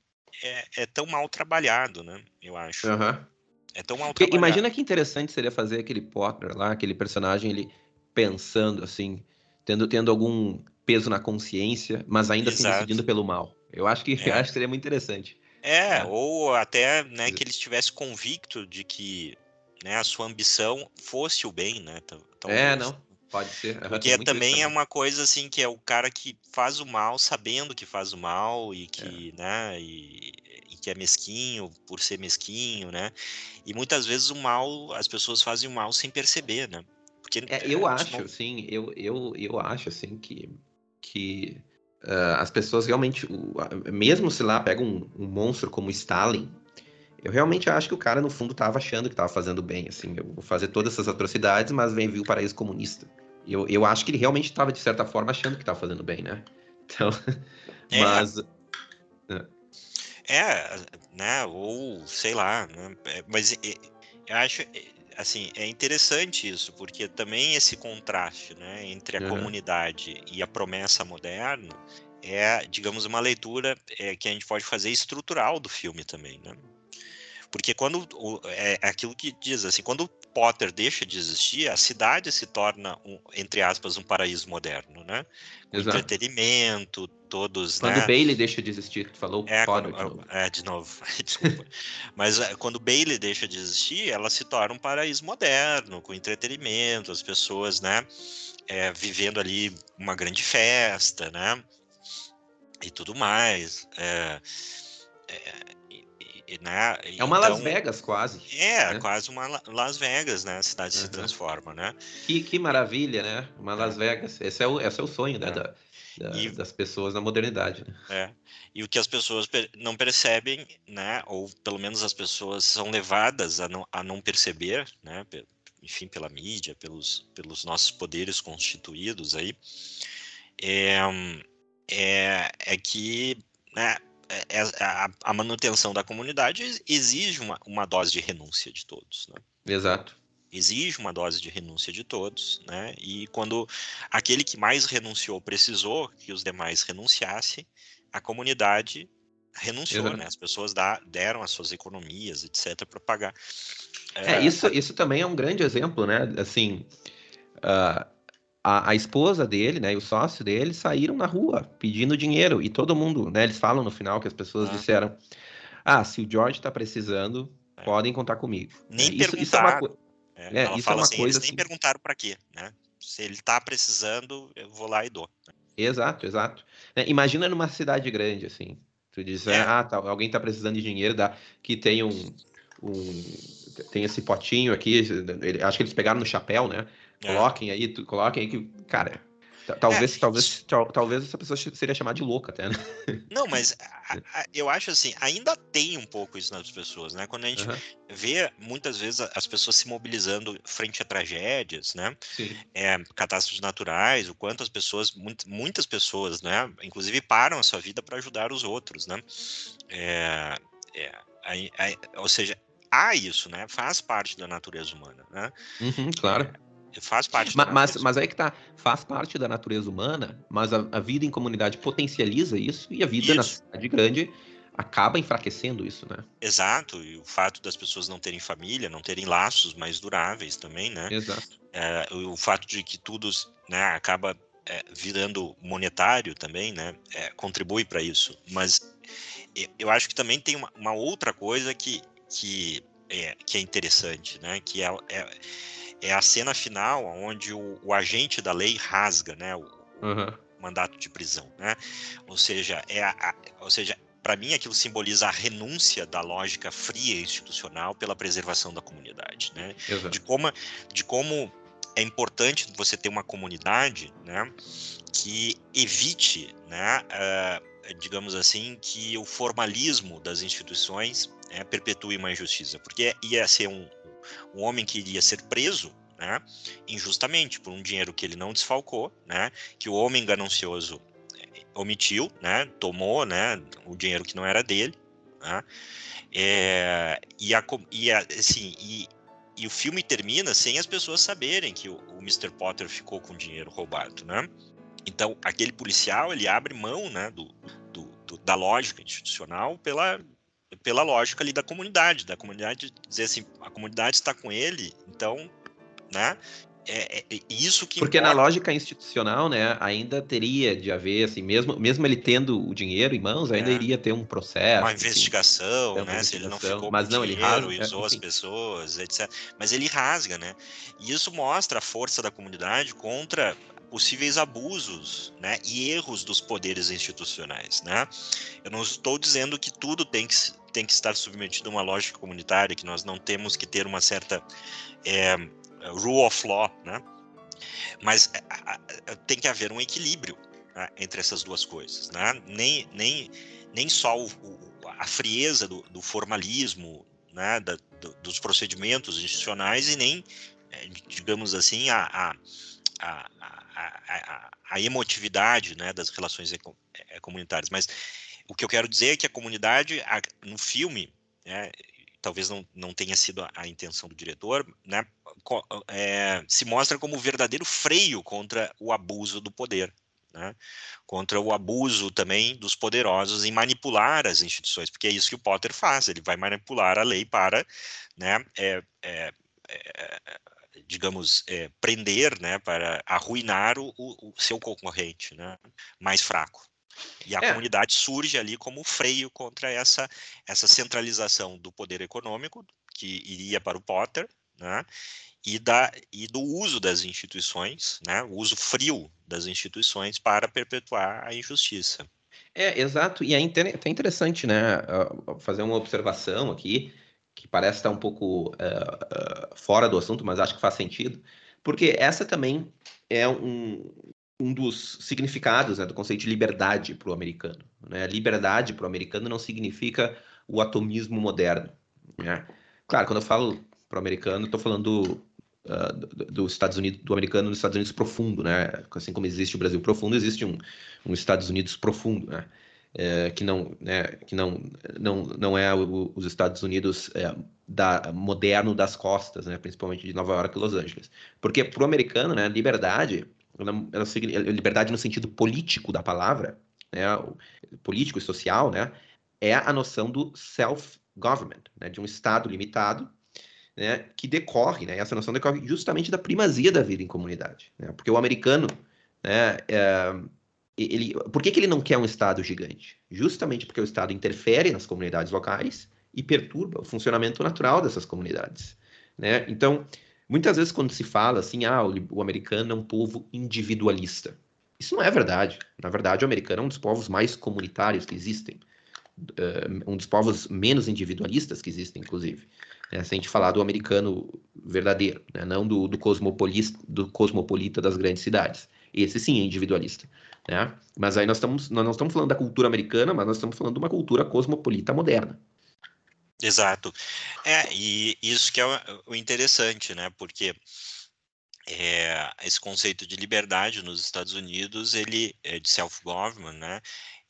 é, é tão mal trabalhado, né? Eu acho. Uhum. É tão mal trabalhado. Imagina que interessante seria fazer aquele Potter lá, aquele personagem ele pensando assim, tendo tendo algum peso na consciência, mas ainda assim decidindo pelo mal. Eu acho que é. acho que seria muito interessante. É, é. ou até né, que ele estivesse convicto de que né, a sua ambição fosse o bem, né? é, não. Pode ser. Porque também é uma coisa assim que é o cara que faz o mal sabendo que faz o mal e que, é. né, e, e, que é mesquinho por ser mesquinho, né? E muitas vezes o mal, as pessoas fazem o mal sem perceber, né? Porque é, eu acho, não... sim, eu, eu, eu acho assim que que uh, as pessoas realmente, mesmo se lá pega um, um monstro como Stalin, eu realmente acho que o cara, no fundo, estava achando que estava fazendo bem, assim, eu vou fazer todas essas atrocidades, mas vem vir o paraíso comunista. Eu, eu acho que ele realmente estava, de certa forma, achando que estava fazendo bem, né? Então, é, mas... É. né, ou, sei lá, né? É, mas eu acho, assim, é interessante isso, porque também esse contraste, né, entre a uhum. comunidade e a promessa moderna é, digamos, uma leitura é, que a gente pode fazer estrutural do filme também, né? Porque quando é, é aquilo que diz assim, quando o Potter deixa de existir, a cidade se torna um, entre aspas um paraíso moderno, né? Exato. entretenimento, todos, quando né? o Bailey deixa de existir, tu falou é, Potter quando, de novo. É, de novo. Mas é, quando o Bailey deixa de existir, ela se torna um paraíso moderno, com entretenimento, as pessoas, né? É, vivendo ali uma grande festa, né? E tudo mais. É, é, né? É uma então, Las Vegas quase. É, né? quase uma Las Vegas, né? A cidade uhum. se transforma, né? Que, que maravilha, né? Uma Las é. Vegas. Esse é o, esse é o sonho, né? É. Da, da, e, das pessoas na modernidade. Né? É. E o que as pessoas não percebem, né? Ou pelo menos as pessoas são levadas a não, a não perceber, né? Enfim, pela mídia, pelos, pelos nossos poderes constituídos aí, é, é, é que né, a, a, manutenção da comunidade exige uma, uma dose de renúncia de todos. Né? Exato. Exige uma dose de renúncia de todos, né? E quando aquele que mais renunciou precisou que os demais renunciassem, a comunidade renunciou, Exato. né? As pessoas dá, deram as suas economias, etc, para pagar. É, é, isso, isso também é um grande exemplo, né? Assim, uh, a, a, esposa dele, né, e o sócio dele saíram na rua pedindo dinheiro e todo mundo, né, eles falam no final que as pessoas ah. disseram: "Ah, se o George está precisando, é. podem contar comigo". Nem é, isso, isso é uma É, ela fala é assim, eles nem assim... perguntaram para quê, né? Se ele está precisando, eu vou lá e dou. Exato, exato. É, imagina numa cidade grande, assim. Tu diz, é. ah, tá, alguém está precisando de dinheiro, dá, que tem um, um, tem esse potinho aqui, ele, acho que eles pegaram no chapéu, né? É. Coloquem aí, coloquem aí que, cara, Talvez, é, talvez, talvez essa pessoa seria chamada de louca até, né? Não, mas a, a, eu acho assim, ainda tem um pouco isso nas pessoas, né? Quando a gente uhum. vê muitas vezes as pessoas se mobilizando frente a tragédias, né? É, catástrofes naturais, o quanto as pessoas, muitas pessoas, né? Inclusive param a sua vida para ajudar os outros, né? É, é, ou seja, há isso, né? Faz parte da natureza humana, né? Uhum, claro. Faz parte. Mas, mas, mas, aí que tá, faz parte da natureza humana, mas a, a vida em comunidade potencializa isso e a vida isso. na cidade grande acaba enfraquecendo isso, né? Exato, e o fato das pessoas não terem família, não terem laços mais duráveis também, né? Exato. É, o fato de que tudo né, acaba é, virando monetário também, né? É, contribui para isso. Mas eu acho que também tem uma, uma outra coisa que, que, é, que é interessante, né? Que é, é a cena final onde o, o agente da lei rasga, né, o, uhum. mandato de prisão, né? Ou seja, é a, a ou seja, para mim aquilo simboliza a renúncia da lógica fria institucional pela preservação da comunidade, né? De como de como é importante você ter uma comunidade, né, que evite, né, uh, digamos assim, que o formalismo das instituições né, perpetue uma injustiça, porque ia ser um, um homem que iria ser preso né, injustamente por um dinheiro que ele não desfalcou, né, que o homem ganancioso eh, omitiu, né, tomou, né, o dinheiro que não era dele, né, é, e, a, e a, assim, e, e, o filme termina sem as pessoas saberem que o, o Mr. Potter ficou com dinheiro roubado, né? Então, aquele policial, ele abre mão, né, do, do, do da lógica institucional pela, pela lógica ali da comunidade, da comunidade dizer assim, a comunidade está com ele, então, né? É, é, é isso que porque importa. na lógica institucional, né, ainda teria de haver assim, mesmo mesmo ele tendo o dinheiro em mãos, ainda é. iria ter um processo, uma investigação, assim, né, uma investigação, se ele não ficou mas não, dinheiro, ele rasga, e usou é, as pessoas, etc. Mas ele rasga, né? E isso mostra a força da comunidade contra possíveis abusos né, e erros dos poderes institucionais. Né? Eu não estou dizendo que tudo tem que, tem que estar submetido a uma lógica comunitária, que nós não temos que ter uma certa é, rule of law, né? mas é, tem que haver um equilíbrio né, entre essas duas coisas. Né? Nem, nem, nem só o, a frieza do, do formalismo, né, da, do, dos procedimentos institucionais e nem, é, digamos assim, a, a, a, a, a, emotividade né, das relações é, comunitárias. Mas o que eu quero dizer é que a comunidade, a, no filme, né, talvez não, não tenha sido a, a intenção do diretor, né, é, se mostra como o verdadeiro freio contra o abuso do poder. Né, contra o abuso também dos poderosos em manipular as instituições, porque é isso que o Potter faz, ele vai manipular a lei para né, é, é, é digamos, é, prender, né, para arruinar o, o, seu concorrente, né, mais fraco. E a é. comunidade surge ali como freio contra essa, essa centralização do poder econômico que iria para o Potter, né, e, da, e do uso das instituições, né, o uso frio das instituições para perpetuar a injustiça. É, exato, e é até interessante, né, fazer uma observação aqui, que parece estar um pouco uh, uh, fora do assunto, mas acho que faz sentido, porque essa também é um, um dos significados né, do conceito de liberdade para o americano. Né? Liberdade para o americano não significa o atomismo moderno. Né? Claro, quando eu falo para o americano, estou falando uh, do, dos Estados Unidos, do americano nos Estados Unidos profundo, né? Assim como existe o Brasil profundo, existe um, um Estados Unidos profundo, né? é, que não, né, que não, não, não é o, os Estados Unidos é, da, moderno das costas, né, principalmente de Nova York e Los Angeles. Porque para o americano, né, liberdade, ela, ela, liberdade no sentido político da palavra, né, político e social, né, é a noção do self-government, né, de um Estado limitado, né, que decorre, né, essa noção decorre justamente da primazia da vida em comunidade. Né, porque o americano, né, é, ele, por que, que ele não quer um Estado gigante? Justamente porque o Estado interfere nas comunidades locais e perturba o funcionamento natural dessas comunidades. Né? Então, muitas vezes quando se fala assim, ah, o, o americano é um povo individualista. Isso não é verdade. Na verdade, o americano é um dos povos mais comunitários que existem. Uh, um dos povos menos individualistas que existem, inclusive. É, se a gente falar do americano verdadeiro, né? não do, do, do cosmopolita das grandes cidades. Esse sim é individualista. Né? Mas aí nós estamos, nós não estamos falando da cultura americana, mas nós estamos falando de uma cultura cosmopolita moderna. Exato. É, e isso que é o interessante, né? Porque é, esse conceito de liberdade nos Estados Unidos, ele é de self-government, né?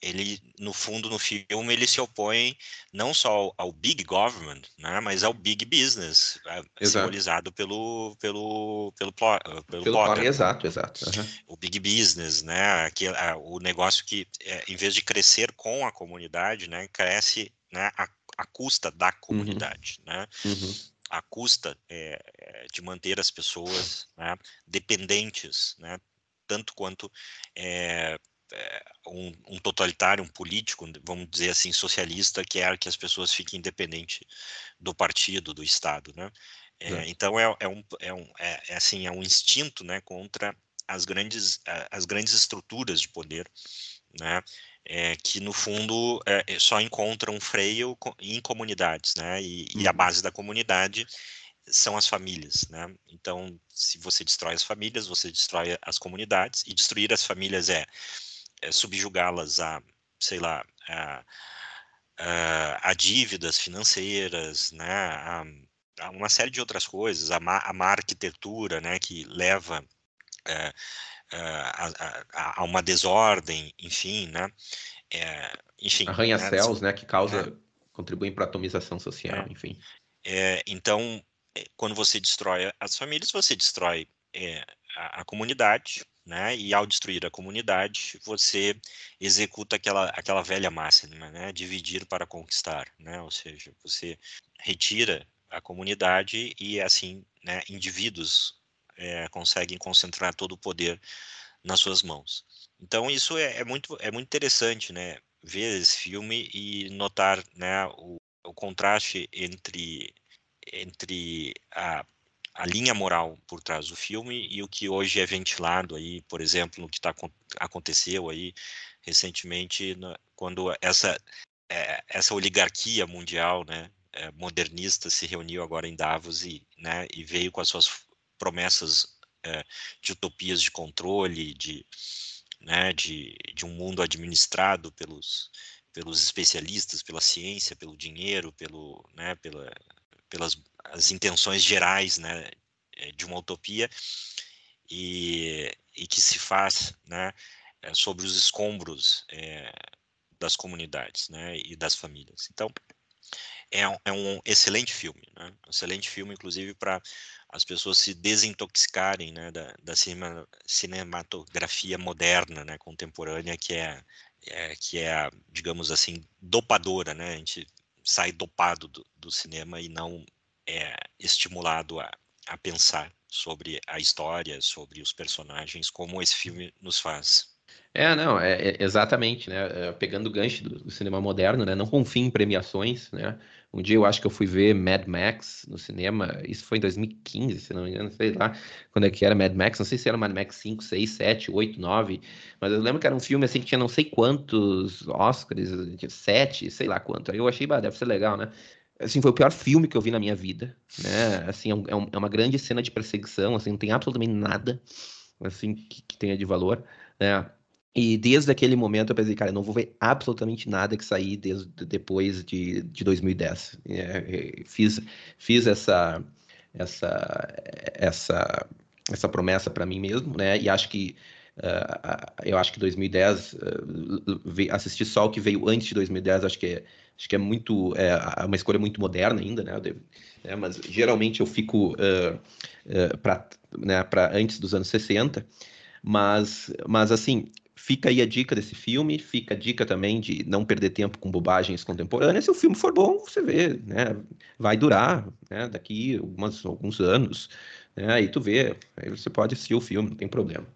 Ele, no fundo, no filme, ele se opõe não só ao, ao big government, né? Mas ao big business, simbolizado pelo pelo pelo pelo, pelo Potter. Exato, exato. Uhum. O big business, né? Aquele, o negócio que, é, em vez de crescer com a comunidade, né? Cresce, né? A, a custa da uhum. comunidade, uhum. né? Uhum à custa é, de manter as pessoas né, dependentes, né, tanto quanto é, é, um, um, totalitário, um político, vamos dizer assim, socialista, quer que as pessoas fiquem independentes do partido, do Estado, né? É, então é, é, um, é, um, é, é, assim, é um instinto, né, contra as grandes, as grandes estruturas de poder, né? é, que no fundo é, só encontram freio em comunidades, né? E, uhum. e, a uhum. base da comunidade são as famílias, né? Então, se você destrói as famílias, você destrói as comunidades e destruir as famílias é, é subjugá-las a, sei lá, a, a, a, dívidas financeiras, né? A, a, uma série de outras coisas, a má, a má arquitetura, né? Que leva a, a, a, uma desordem, enfim, né? É, enfim. Arranha-céus, né? Que causa, é, contribuem para a atomização social, é, enfim. É, então, é, quando você destrói as famílias, você destrói a, a, comunidade, né? E ao destruir a comunidade, você executa aquela, aquela velha máxima, né? Dividir para conquistar, né? Ou seja, você retira a comunidade e assim, né? Indivíduos é, conseguem concentrar todo o poder nas suas mãos. Então isso é, é, muito é muito interessante, né? Ver esse filme e notar, né? O, o contraste entre entre a, a linha moral por trás do filme e o que hoje é ventilado aí, por exemplo, no que tá, aconteceu aí recentemente, quando essa é, essa oligarquia mundial, né, é, modernista se reuniu agora em Davos e, né, e veio com as suas promessas é, de utopias de controle, de, né, de, de um mundo administrado pelos, pelos especialistas, pela ciência, pelo dinheiro, pelo, né, pela, pelas as intenções gerais né, eh, de uma utopia e, e que se faz né, eh, sobre os escombros é, das comunidades né, e das famílias. Então, é um, é um excelente filme, né? um excelente filme, inclusive, para as pessoas se desintoxicarem né, da, da cinema, cinematografia moderna, né, contemporânea, que é, é, que é, digamos assim, dopadora, né? A gente sai dopado do, do cinema e não é estimulado a, a pensar sobre a história, sobre os personagens, como esse filme nos faz. É, não, é, é exatamente, né? É, pegando o gancho do, do, cinema moderno, né? Não confie em premiações, né? Um dia eu acho que eu fui ver Mad Max no cinema, isso foi em 2015, se não me engano, sei lá quando é que era Mad Max, não sei se era Mad Max 5, 6, 7, 8, 9, mas eu lembro que era um filme assim que tinha não sei quantos Oscars, 7, sei lá quanto. Aí eu achei, bah, deve ser legal, né? Assim, foi o pior filme que eu vi na minha vida, né? Assim, é, um, é, é uma grande cena de perseguição, assim, não tem absolutamente nada, assim, que, que tenha de valor, né? E desde aquele momento eu pensei, cara, eu não vou ver absolutamente nada que sair desde depois de, de 2010. É, fiz, fiz essa, essa, essa, essa promessa para mim mesmo, né? E acho que uh, eu acho que 2010 uh, assistir só o que veio antes de 2010, acho que é, acho que é muito é uma escolha muito moderna ainda, né? Devo, né? Mas geralmente eu fico uh, uh, para né, antes dos anos 60. Mas, mas assim, Fica aí a dica desse filme, fica a dica também de não perder tempo com bobagens contemporâneas. Se o filme for bom, você vê, né? Vai durar, né? Daqui algumas, alguns anos, né? Aí tu vê, aí você pode assistir o filme, não tem problema.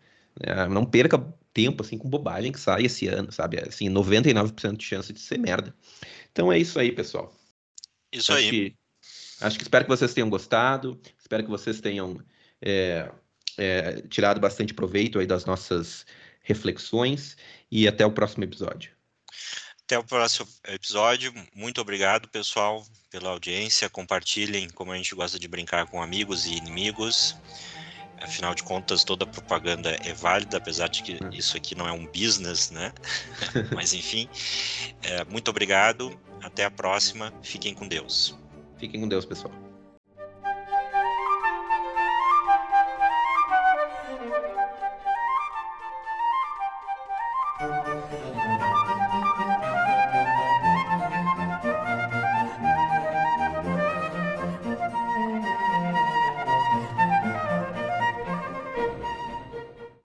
Né? Não perca tempo assim com bobagem que sai esse ano, sabe? Assim, 99% de chance de ser merda. Então é isso aí, pessoal. Isso acho aí. Que, Acho que espero que vocês tenham gostado, espero que vocês tenham é, é, tirado bastante proveito aí das nossas reflexões e até o próximo episódio. Até o próximo episódio. Muito obrigado, pessoal, pela audiência. Compartilhem, como a gente gosta de brincar com amigos e inimigos. Afinal de contas, toda propaganda é válida, apesar de que hum. isso aqui não é um business, né? Mas enfim, é, muito obrigado. Até a próxima. Fiquem com Deus. Fiquem com Deus, pessoal.